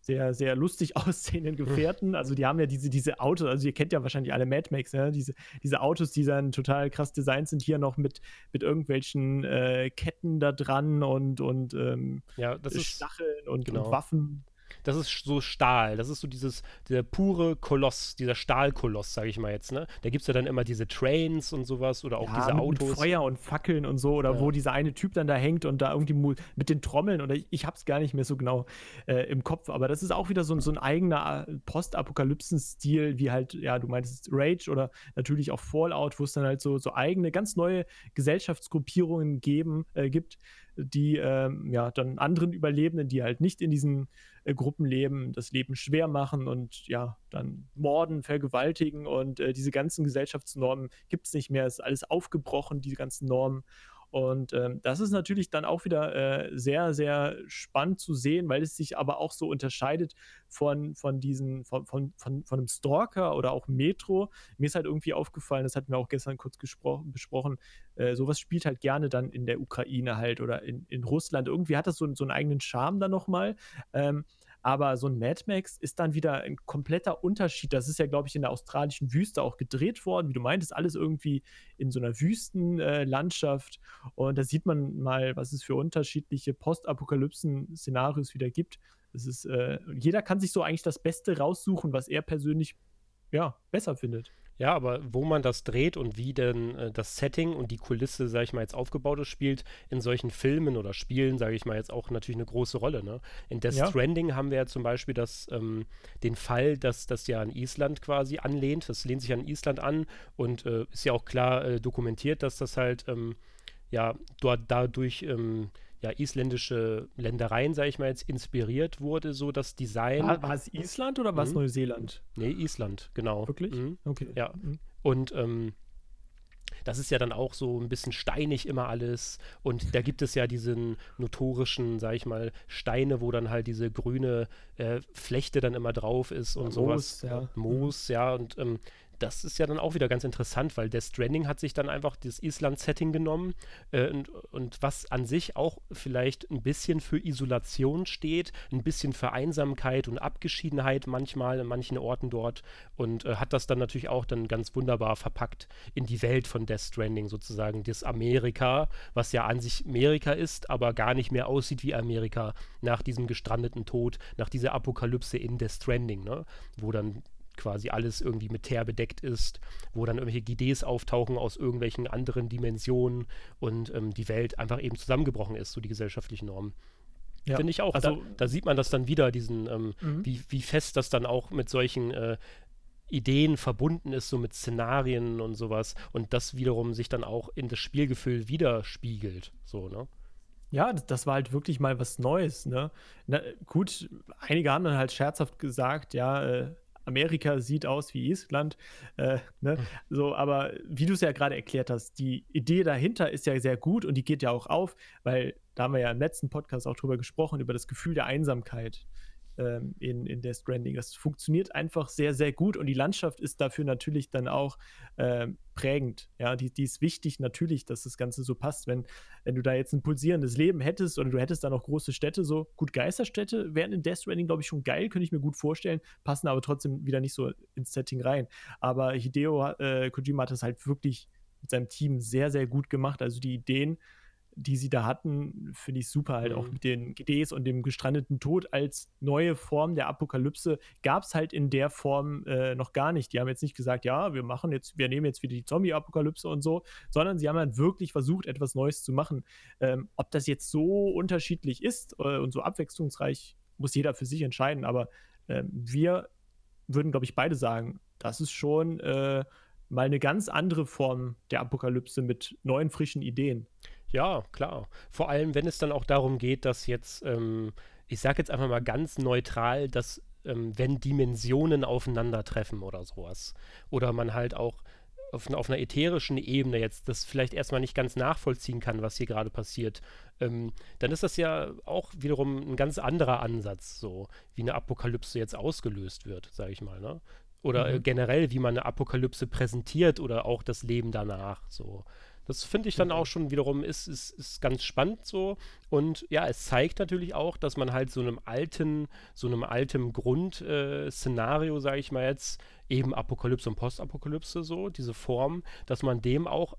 sehr, sehr lustig [laughs] aussehenden Gefährten. Also die haben ja diese, diese Autos, also ihr kennt ja wahrscheinlich alle Mad Max, ja? diese, diese Autos, die dann total krass designt sind, hier noch mit, mit irgendwelchen äh, Ketten da dran und, und ähm, ja, das Stacheln und, genau. und Waffen. Das ist so Stahl. Das ist so dieses, der pure Koloss, dieser Stahlkoloss, sage ich mal jetzt, ne? Da gibt es ja dann immer diese Trains und sowas oder auch Ja, diese mit Autos. Feuer und Fackeln und so, oder Ja. wo dieser eine Typ dann da hängt und da irgendwie mit den Trommeln, oder ich, ich hab's gar nicht mehr so genau äh, im Kopf, aber das ist auch wieder so, ein- so ein eigener äh, Postapokalypsen-Stil, wie halt, ja, du meintest Rage oder natürlich auch Fallout, wo es dann halt so, so eigene, ganz neue Gesellschaftsgruppierungen geben, äh, gibt, die ähm, ja dann anderen Überlebenden, die halt nicht in diesen äh, Gruppen leben, das Leben schwer machen und ja, dann morden, vergewaltigen und äh, diese ganzen Gesellschaftsnormen gibt es nicht mehr, ist alles aufgebrochen, diese ganzen Normen. Und ähm, das ist natürlich dann auch wieder äh, sehr, sehr spannend zu sehen, weil es sich aber auch so unterscheidet von, von diesen, von, von, von, von einem Stalker oder auch Metro. Mir ist halt irgendwie aufgefallen, das hatten wir auch gestern kurz besprochen, äh, sowas spielt halt gerne dann in der Ukraine halt oder in, in Russland. Irgendwie hat das so, so einen eigenen Charme dann nochmal. Ähm, aber so ein Mad Max ist dann wieder ein kompletter Unterschied. Das ist ja, glaube ich, in der australischen Wüste auch gedreht worden. Wie du meintest, alles irgendwie in so einer Wüstenlandschaft. Und da sieht man mal, was es für unterschiedliche Postapokalypsen-Szenarios wieder gibt. Es ist, äh, jeder kann sich so eigentlich das Beste raussuchen, was er persönlich ja, besser findet. Ja, aber wo man das dreht und wie denn äh, das Setting und die Kulisse, sage ich mal, jetzt aufgebaut ist, spielt in solchen Filmen oder Spielen, sage ich mal, jetzt auch natürlich eine große Rolle. Ne? In Death Ja. Stranding haben wir ja zum Beispiel das, ähm, den Fall, dass das ja an Island quasi anlehnt. Das lehnt sich an Island an und äh, ist ja auch klar äh, dokumentiert, dass das halt ähm, ja dort dadurch ähm, ja isländische Ländereien, sage ich mal jetzt, inspiriert wurde, so das Design. War, war es Island oder war es Mhm. Neuseeland? Nee, Island, genau. Wirklich? Mhm. Okay. Ja. Mhm. Und ähm, das ist ja dann auch so ein bisschen steinig immer alles. Und da gibt es ja diesen notorischen, sag ich mal, Steine, wo dann halt diese grüne äh, Flechte dann immer drauf ist und Moos, sowas. ja. Moos, ja. Und ähm, das ist ja dann auch wieder ganz interessant, weil Death Stranding hat sich dann einfach das Island-Setting genommen äh, und, und was an sich auch vielleicht ein bisschen für Isolation steht, ein bisschen für Einsamkeit und Abgeschiedenheit manchmal an manchen Orten dort und äh, hat das dann natürlich auch dann ganz wunderbar verpackt in die Welt von Death Stranding sozusagen, das Amerika, was ja an sich Amerika ist, aber gar nicht mehr aussieht wie Amerika nach diesem gestrandeten Tod, nach dieser Apokalypse in Death Stranding, ne? wo dann quasi alles irgendwie mit Teer bedeckt ist, wo dann irgendwelche Gidees auftauchen aus irgendwelchen anderen Dimensionen und ähm, die Welt einfach eben zusammengebrochen ist, so die gesellschaftlichen Normen. Ja. Finde ich auch. Also- da, da sieht man das dann wieder, diesen, ähm, Mhm. wie, wie fest das dann auch mit solchen äh, Ideen verbunden ist, so mit Szenarien und sowas. Und das wiederum sich dann auch in das Spielgefühl widerspiegelt. So, ne? Ja, das, das war halt wirklich mal was Neues, ne? Na, gut, einige haben dann halt scherzhaft gesagt, ja, äh, Amerika sieht aus wie Island, äh, ne? So, aber wie du es ja gerade erklärt hast, die Idee dahinter ist ja sehr gut und die geht ja auch auf, weil da haben wir ja im letzten Podcast auch drüber gesprochen, über das Gefühl der Einsamkeit ähm, in, in Death Stranding. Das funktioniert einfach sehr, sehr gut und die Landschaft ist dafür natürlich dann auch ähm, prägend. Ja, die, die ist wichtig natürlich, dass das Ganze so passt. Wenn, wenn du da jetzt ein pulsierendes Leben hättest oder du hättest da noch große Städte, so gut Geisterstädte wären in Death Stranding, glaube ich, schon geil, könnte ich mir gut vorstellen, passen aber trotzdem wieder nicht so ins Setting rein. Aber Hideo äh, Kojima hat das halt wirklich mit seinem Team sehr, sehr gut gemacht. Also die Ideen, die sie da hatten, finde ich super halt auch Mhm. mit den GDs und dem gestrandeten Tod als neue Form der Apokalypse gab es halt in der Form äh, noch gar nicht. Die haben jetzt nicht gesagt, ja, wir machen jetzt, wir nehmen jetzt wieder die Zombie-Apokalypse und so, sondern sie haben halt wirklich versucht, etwas Neues zu machen. Ähm, ob das jetzt so unterschiedlich ist äh, und so abwechslungsreich, muss jeder für sich entscheiden, aber ähm, wir würden, glaube ich, beide sagen, das ist schon äh, mal eine ganz andere Form der Apokalypse mit neuen, frischen Ideen. Ja, klar. Vor allem, wenn es dann auch darum geht, dass jetzt, ähm, ich sage jetzt einfach mal ganz neutral, dass ähm, wenn Dimensionen aufeinandertreffen oder sowas, oder man halt auch auf, auf einer ätherischen Ebene jetzt das vielleicht erstmal nicht ganz nachvollziehen kann, was hier gerade passiert, ähm, dann ist das ja auch wiederum ein ganz anderer Ansatz, so wie eine Apokalypse jetzt ausgelöst wird, sage ich mal, ne? Oder äh, Mhm. generell, wie man eine Apokalypse präsentiert oder auch das Leben danach, so. Das finde ich dann auch schon wiederum ist, ist, ist ganz spannend so. Und ja, es zeigt natürlich auch, dass man halt so einem alten, so einem alten Grundszenario, äh, sage ich mal jetzt, eben Apokalypse und Postapokalypse so, diese Form, dass man dem auch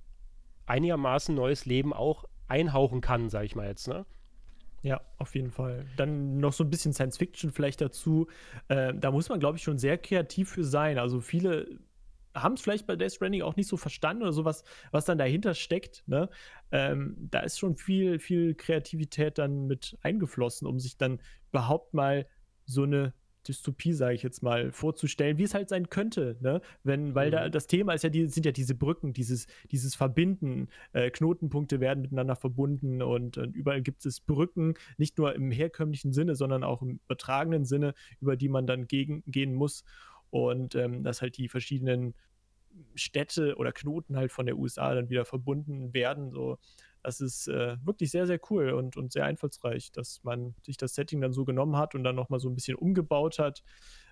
einigermaßen neues Leben auch einhauchen kann, sage ich mal jetzt, ne? Ja, auf jeden Fall. Dann noch so ein bisschen Science Fiction vielleicht dazu. Äh, da muss man, glaube ich, schon sehr kreativ für sein. Also viele haben es vielleicht bei Death Stranding auch nicht so verstanden oder sowas, was dann dahinter steckt. Ne? Ähm, da ist schon viel, viel Kreativität dann mit eingeflossen, um sich dann überhaupt mal so eine Dystopie, sage ich jetzt mal, vorzustellen, wie es halt sein könnte, ne? Wenn, weil mhm. da das Thema ist ja, die, sind ja diese Brücken, dieses, dieses Verbinden, äh, Knotenpunkte werden miteinander verbunden und, und, überall gibt es Brücken, nicht nur im herkömmlichen Sinne, sondern auch im übertragenen Sinne, über die man dann gegen, gehen muss. Und ähm, dass halt die verschiedenen Städte oder Knoten halt von der USA dann wieder verbunden werden. So, das ist äh, wirklich sehr, sehr cool und, und sehr einfallsreich, dass man sich das Setting dann so genommen hat und dann nochmal so ein bisschen umgebaut hat.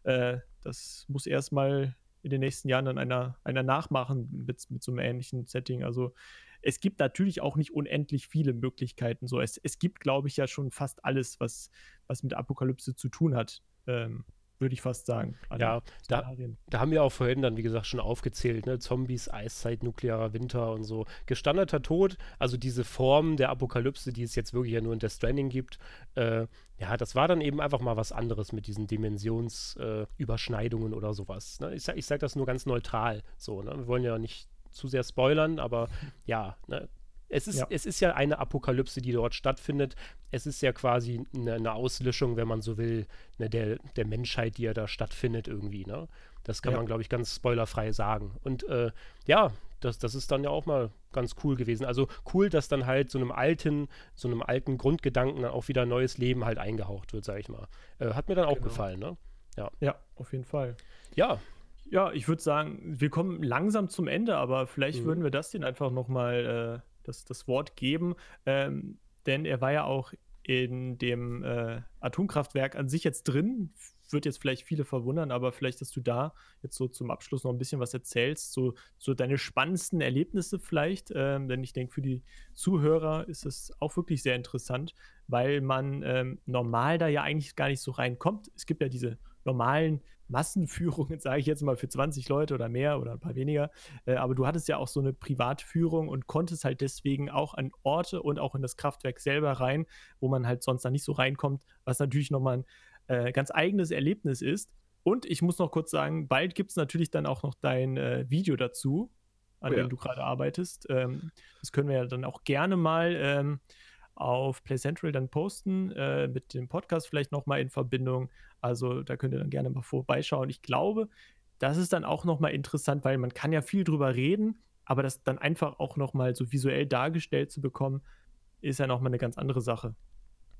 Äh, das muss erstmal in den nächsten Jahren dann einer, einer nachmachen mit, mit so einem ähnlichen Setting. Also es gibt natürlich auch nicht unendlich viele Möglichkeiten. So, es, es gibt, glaube ich, ja schon fast alles, was, was mit Apokalypse zu tun hat. Ähm, würde ich fast sagen. Ja, da, da, haben wir auch vorhin dann, wie gesagt, schon aufgezählt, ne? Zombies, Eiszeit, nuklearer Winter und so. Gestandeter Tod, also diese Form der Apokalypse, die es jetzt wirklich ja nur in der Stranding gibt, äh, ja, das war dann eben einfach mal was anderes mit diesen Dimensionsüberschneidungen äh, oder sowas. Ne? Ich, sage sag das nur ganz neutral so, ne? Wir wollen ja nicht zu sehr spoilern, aber ja, ne? Es ist, ja. es ist ja eine Apokalypse, die dort stattfindet. Es ist ja quasi eine, eine Auslöschung, wenn man so will, ne, der, der Menschheit, die ja da stattfindet irgendwie. Ne? Das kann ja. man, glaube ich, ganz spoilerfrei sagen. Und äh, ja, das, das ist dann ja auch mal ganz cool gewesen. Also cool, dass dann halt so einem alten, so einem alten Grundgedanken dann auch wieder neues Leben halt eingehaucht wird, sage ich mal. Äh, hat mir dann auch genau. gefallen, ne? Ja. Ja, auf jeden Fall. Ja. Ja, ich würde sagen, wir kommen langsam zum Ende, aber vielleicht mhm. würden wir das den einfach noch mal äh, das, das Wort geben, ähm, denn er war ja auch in dem äh, Atomkraftwerk an sich jetzt drin. Wird jetzt vielleicht viele verwundern, aber vielleicht, dass du da jetzt so zum Abschluss noch ein bisschen was erzählst, so, so deine spannendsten Erlebnisse vielleicht. Ähm, denn ich denke, für die Zuhörer ist es auch wirklich sehr interessant, weil man ähm, normal da ja eigentlich gar nicht so reinkommt. Es gibt ja diese normalen Massenführungen, [laughs] sage ich jetzt mal, für 20 Leute oder mehr oder ein paar weniger. Äh, aber du hattest ja auch so eine Privatführung und konntest halt deswegen auch an Orte und auch in das Kraftwerk selber rein, wo man halt sonst da nicht so reinkommt, was natürlich nochmal ein äh, ganz eigenes Erlebnis ist. Und ich muss noch kurz sagen, bald gibt es natürlich dann auch noch dein äh, Video dazu, an oh, dem ja. du gerade arbeitest. Ähm, das können wir ja dann auch gerne mal ähm, auf Play Central dann posten, äh, mit dem Podcast vielleicht nochmal in Verbindung. Also da könnt ihr dann gerne mal vorbeischauen. Ich glaube, das ist dann auch nochmal interessant, weil man kann ja viel drüber reden, aber das dann einfach auch nochmal so visuell dargestellt zu bekommen, ist ja nochmal eine ganz andere Sache.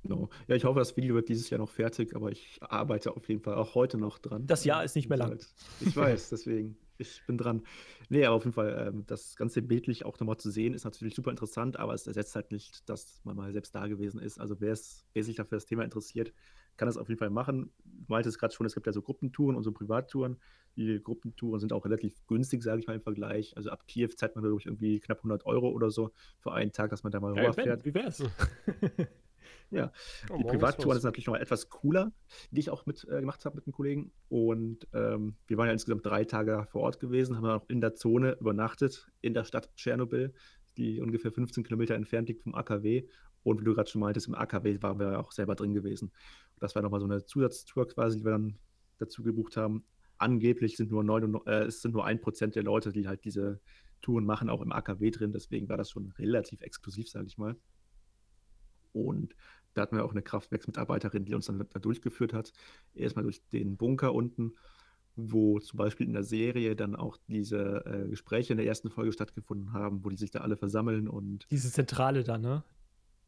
Genau. Ja, ich hoffe, das Video wird dieses Jahr noch fertig, aber ich arbeite auf jeden Fall auch heute noch dran. Das Jahr ist nicht mehr lang. Ich weiß, deswegen ich bin dran. Nee, aber auf jeden Fall, ähm, das Ganze bildlich auch nochmal zu sehen, ist natürlich super interessant, aber es ersetzt halt nicht, dass man mal selbst da gewesen ist. Also wer, wer sich dafür das Thema interessiert, kann das auf jeden Fall machen. Du meintest gerade schon, es gibt ja so Gruppentouren und so Privattouren. Die Gruppentouren sind auch relativ günstig, sage ich mal im Vergleich. Also ab Kiew zahlt man, glaube ich, irgendwie knapp 100 Euro oder so für einen Tag, dass man da mal ja, rüberfährt. Wie wär's? [laughs] Ja, oh, die Privattouren sind natürlich noch etwas cooler, die ich auch mit äh, gemacht habe mit einem Kollegen. Und ähm, wir waren ja insgesamt drei Tage vor Ort gewesen, haben dann auch in der Zone übernachtet, in der Stadt Tschernobyl, die ungefähr 15 Kilometer entfernt liegt vom AKW. Und wie du gerade schon meintest, im AKW waren wir auch selber drin gewesen. Und das war nochmal so eine Zusatztour quasi, die wir dann dazu gebucht haben. Angeblich sind nur, 9, äh, es sind nur ein Prozent der Leute, die halt diese Touren machen, auch im AKW drin. Deswegen war das schon relativ exklusiv, sage ich mal. Und da hatten wir auch eine Kraftwerksmitarbeiterin, die uns dann da durchgeführt hat. Erstmal durch den Bunker unten, wo zum Beispiel in der Serie dann auch diese äh, Gespräche in der ersten Folge stattgefunden haben, wo die sich da alle versammeln und. Diese Zentrale da, ne?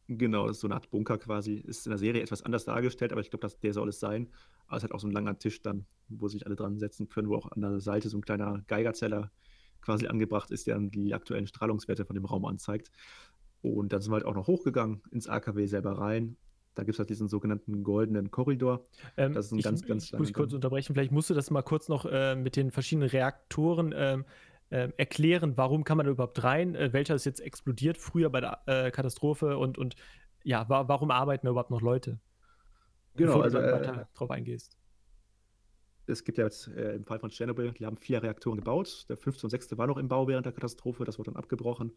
Genau, das ist so eine Art Bunker quasi. Ist in der Serie etwas anders dargestellt, aber ich glaube, der soll es sein. Aber es hat auch so ein langer Tisch dann, wo sich alle dran setzen können, wo auch an der Seite so ein kleiner Geigerzeller quasi angebracht ist, der dann die aktuellen Strahlungswerte von dem Raum anzeigt. Und dann sind wir halt auch noch hochgegangen ins AKW selber rein. Da gibt es halt diesen sogenannten goldenen Korridor. Ähm, das ist ein ich, ganz, ganz ich muss kurz unterbrechen. Vielleicht musst du das mal kurz noch äh, mit den verschiedenen Reaktoren ähm, äh, erklären. Warum kann man da überhaupt rein? Äh, welcher ist jetzt explodiert früher bei der äh, Katastrophe? Und, und ja, wa warum arbeiten da überhaupt noch Leute? Genau, Bevor also, du dann äh, weiter drauf eingehst es gibt ja jetzt äh, im Fall von Tschernobyl, die haben vier Reaktoren gebaut. Der fünfte und sechste war noch im Bau während der Katastrophe, das wurde dann abgebrochen.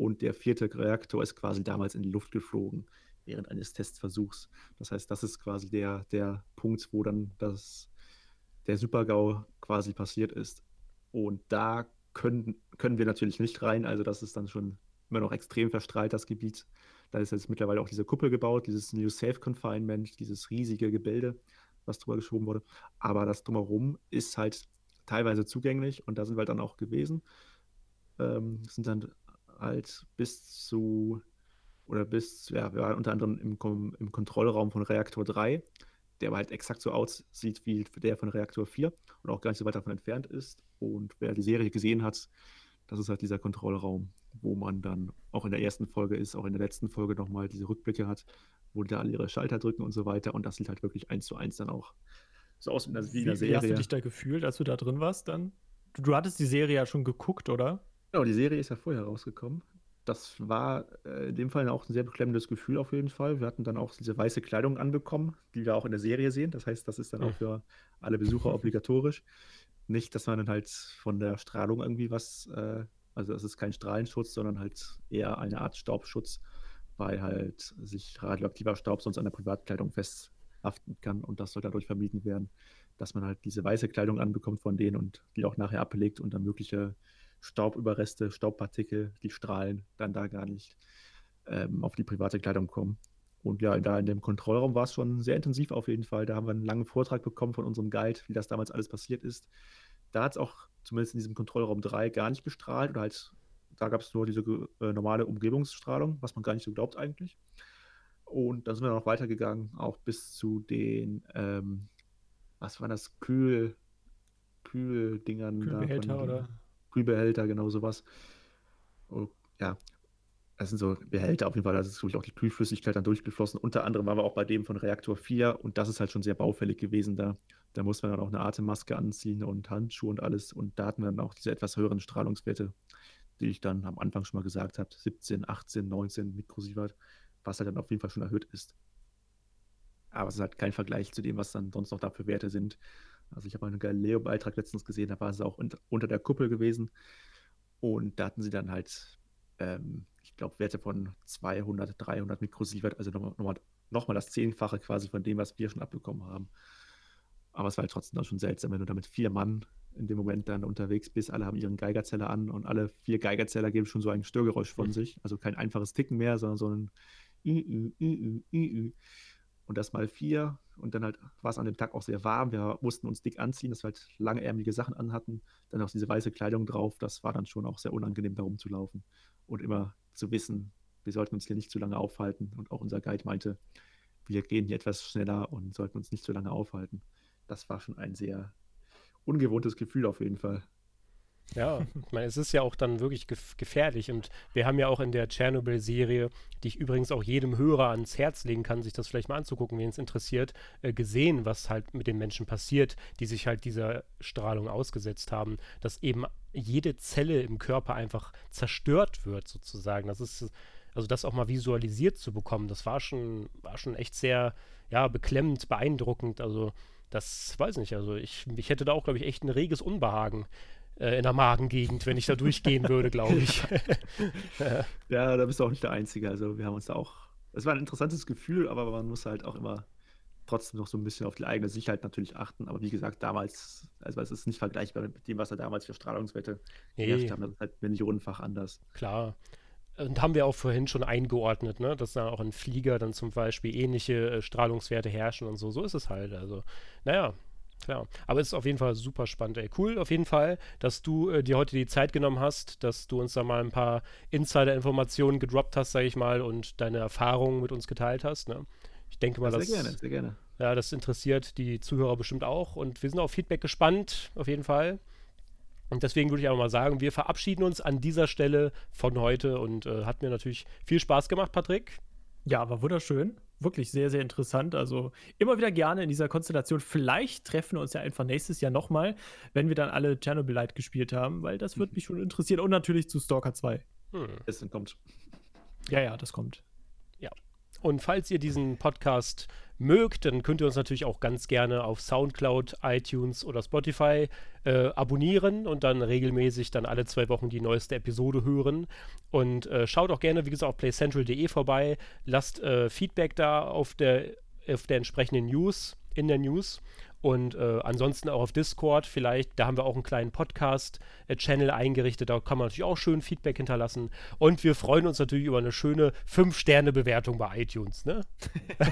Und der vierte Reaktor ist quasi damals in die Luft geflogen. während eines Testversuchs. Das heißt, das ist quasi der, der Punkt, wo dann das, der Super-GAU quasi passiert ist. Und da können, können wir natürlich nicht rein. Also das ist dann schon immer noch extrem verstrahlt, das Gebiet. Da ist jetzt mittlerweile auch diese Kuppel gebaut, dieses New Safe Confinement, dieses riesige Gebilde, was drüber geschoben wurde. Aber das drumherum ist halt teilweise zugänglich und da sind wir dann auch gewesen. Ähm, sind dann halt bis zu, oder bis, ja, wir waren unter anderem im, im Kontrollraum von Reaktor 3, der aber halt exakt so aussieht wie der von Reaktor 4 und auch gar nicht so weit davon entfernt ist. Und wer die Serie gesehen hat, das ist halt dieser Kontrollraum, wo man dann auch in der ersten Folge ist, auch in der letzten Folge nochmal diese Rückblicke hat, wo die da alle ihre Schalter drücken und so weiter. Und das sieht halt wirklich eins zu eins dann auch so aus wie in der Serie. Wie hast du dich da gefühlt, als du da drin warst dann? Du, du hattest die Serie ja schon geguckt, oder? Genau, die Serie ist ja vorher rausgekommen. Das war äh, in dem Fall auch ein sehr beklemmendes Gefühl auf jeden Fall. Wir hatten dann auch diese weiße Kleidung anbekommen, die wir auch in der Serie sehen. Das heißt, das ist dann auch für alle Besucher [laughs] obligatorisch. Nicht, dass man dann halt von der Strahlung irgendwie was, äh, also es ist kein Strahlenschutz, sondern halt eher eine Art Staubschutz, weil halt sich radioaktiver Staub sonst an der Privatkleidung festhaften kann und das soll dadurch vermieden werden, dass man halt diese weiße Kleidung anbekommt von denen und die auch nachher ablegt und dann mögliche Staubüberreste, Staubpartikel, die strahlen, dann da gar nicht ähm, auf die private Kleidung kommen. Und ja, da in dem Kontrollraum war es schon sehr intensiv auf jeden Fall. Da haben wir einen langen Vortrag bekommen von unserem Guide, wie das damals alles passiert ist. Da hat es auch zumindest in diesem Kontrollraum 3 gar nicht gestrahlt oder halt, da gab es nur diese äh, normale Umgebungsstrahlung, was man gar nicht so glaubt eigentlich. Und dann sind wir noch weitergegangen, auch bis zu den, ähm, was war das, Kühl, Kühldingern. Kühlbehälter oder? Kühlbehälter, genau sowas. Oh, ja, das sind so Behälter auf jeden Fall, da ist natürlich auch die Kühlflüssigkeit dann durchgeflossen. Unter anderem waren wir auch bei dem von Reaktor 4 und das ist halt schon sehr baufällig gewesen da. Da muss man dann auch eine Atemmaske anziehen und Handschuhe und alles. Und da hatten wir dann auch diese etwas höheren Strahlungswerte, die ich dann am Anfang schon mal gesagt habe: 17, 18, 19 Mikrosievert, was halt dann auf jeden Fall schon erhöht ist. Aber es ist halt kein Vergleich zu dem, was dann sonst noch da für Werte sind. Also ich habe einen Galileo-Beitrag letztens gesehen, da war es auch unter der Kuppel gewesen. Und da hatten sie dann halt, ähm, ich glaube, Werte von 200, 300 Mikrosievert, also nochmal noch mal, noch mal das Zehnfache quasi von dem, was wir schon abbekommen haben. Aber es war halt trotzdem dann schon seltsam, wenn du da mit vier Mann in dem Moment dann unterwegs bist. Alle haben ihren Geigerzeller an und alle vier Geigerzeller geben schon so ein Störgeräusch von mhm. sich. Also kein einfaches Ticken mehr, sondern so ein Ü, Ü, Ü, Ü, Ü und das mal vier. Und dann halt war es an dem Tag auch sehr warm. Wir mussten uns dick anziehen, dass wir halt langärmelige Sachen anhatten. Dann auch diese weiße Kleidung drauf. Das war dann schon auch sehr unangenehm, da rumzulaufen. Und immer zu wissen, wir sollten uns hier nicht zu lange aufhalten. Und auch unser Guide meinte, wir gehen hier etwas schneller und sollten uns nicht zu lange aufhalten. Das war schon ein sehr ungewohntes Gefühl auf jeden Fall. Ja, ich meine, es ist ja auch dann wirklich gef gefährlich und wir haben ja auch in der Tschernobyl-Serie, die ich übrigens auch jedem Hörer ans Herz legen kann, sich das vielleicht mal anzugucken, wen es interessiert, äh, gesehen, was halt mit den Menschen passiert, die sich halt dieser Strahlung ausgesetzt haben, dass eben jede Zelle im Körper einfach zerstört wird sozusagen. Das ist also das auch mal visualisiert zu bekommen, das war schon war schon echt sehr ja beklemmend, beeindruckend. Also das weiß ich nicht. Also ich, ich hätte da auch, glaube ich, echt ein reges Unbehagen, äh, in der Magengegend, wenn ich da durchgehen würde, glaube ich. [laughs] ja, da bist du auch nicht der Einzige. Also wir haben uns da auch, es war ein interessantes Gefühl, aber man muss halt auch immer trotzdem noch so ein bisschen auf die eigene Sicherheit natürlich achten. Aber wie gesagt, damals, also es ist nicht vergleichbar mit dem, was da damals für Strahlungswerte nee. haben. Das ist halt millionenfach anders. Klar. Und haben wir auch vorhin schon eingeordnet, ne? dass da auch in Flieger dann zum Beispiel ähnliche äh, Strahlungswerte herrschen und so. So ist es halt. Also, naja, Klar, aber es ist auf jeden Fall super spannend, ey. Cool auf jeden Fall, dass du äh, dir heute die Zeit genommen hast, dass du uns da mal ein paar Insider-Informationen gedroppt hast, sag ich mal, und deine Erfahrungen mit uns geteilt hast. Ne? Ich denke mal, ja, sehr gerne, sehr gerne. Ja, das interessiert die Zuhörer bestimmt auch und wir sind auf Feedback gespannt, auf jeden Fall. Und deswegen würde ich auch mal sagen, wir verabschieden uns an dieser Stelle von heute und äh, hat mir natürlich viel Spaß gemacht, Patrick. Ja, war wunderschön wirklich sehr, sehr interessant. Also immer wieder gerne in dieser Konstellation. Vielleicht treffen wir uns ja einfach nächstes Jahr nochmal, wenn wir dann alle Chernobyl Light gespielt haben, weil das würde mich schon interessieren. Und natürlich zu Stalker 2. Hm. Es kommt. Ja, ja, das kommt. Ja. Und falls ihr diesen Podcast mögt, dann könnt ihr uns natürlich auch ganz gerne auf Soundcloud, iTunes oder Spotify äh, abonnieren und dann regelmäßig dann alle zwei Wochen die neueste Episode hören. Und äh, schaut auch gerne, wie gesagt, auf playcentral.de vorbei. Lasst äh, Feedback da auf der, auf der entsprechenden News, in der News. Und äh, ansonsten auch auf Discord vielleicht, da haben wir auch einen kleinen Podcast-Channel eingerichtet, da kann man natürlich auch schön Feedback hinterlassen. Und wir freuen uns natürlich über eine schöne 5-Sterne-Bewertung bei iTunes, ne?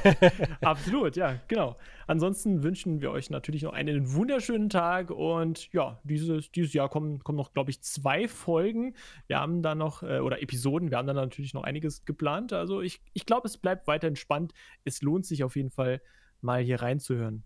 [laughs] Absolut, ja, genau. Ansonsten wünschen wir euch natürlich noch einen wunderschönen Tag und ja, dieses, dieses Jahr kommen, kommen noch, glaube ich, zwei Folgen. Wir haben da noch, äh, oder Episoden, wir haben da natürlich noch einiges geplant. Also ich, ich glaube, es bleibt weiterhin spannend. Es lohnt sich auf jeden Fall, mal hier reinzuhören.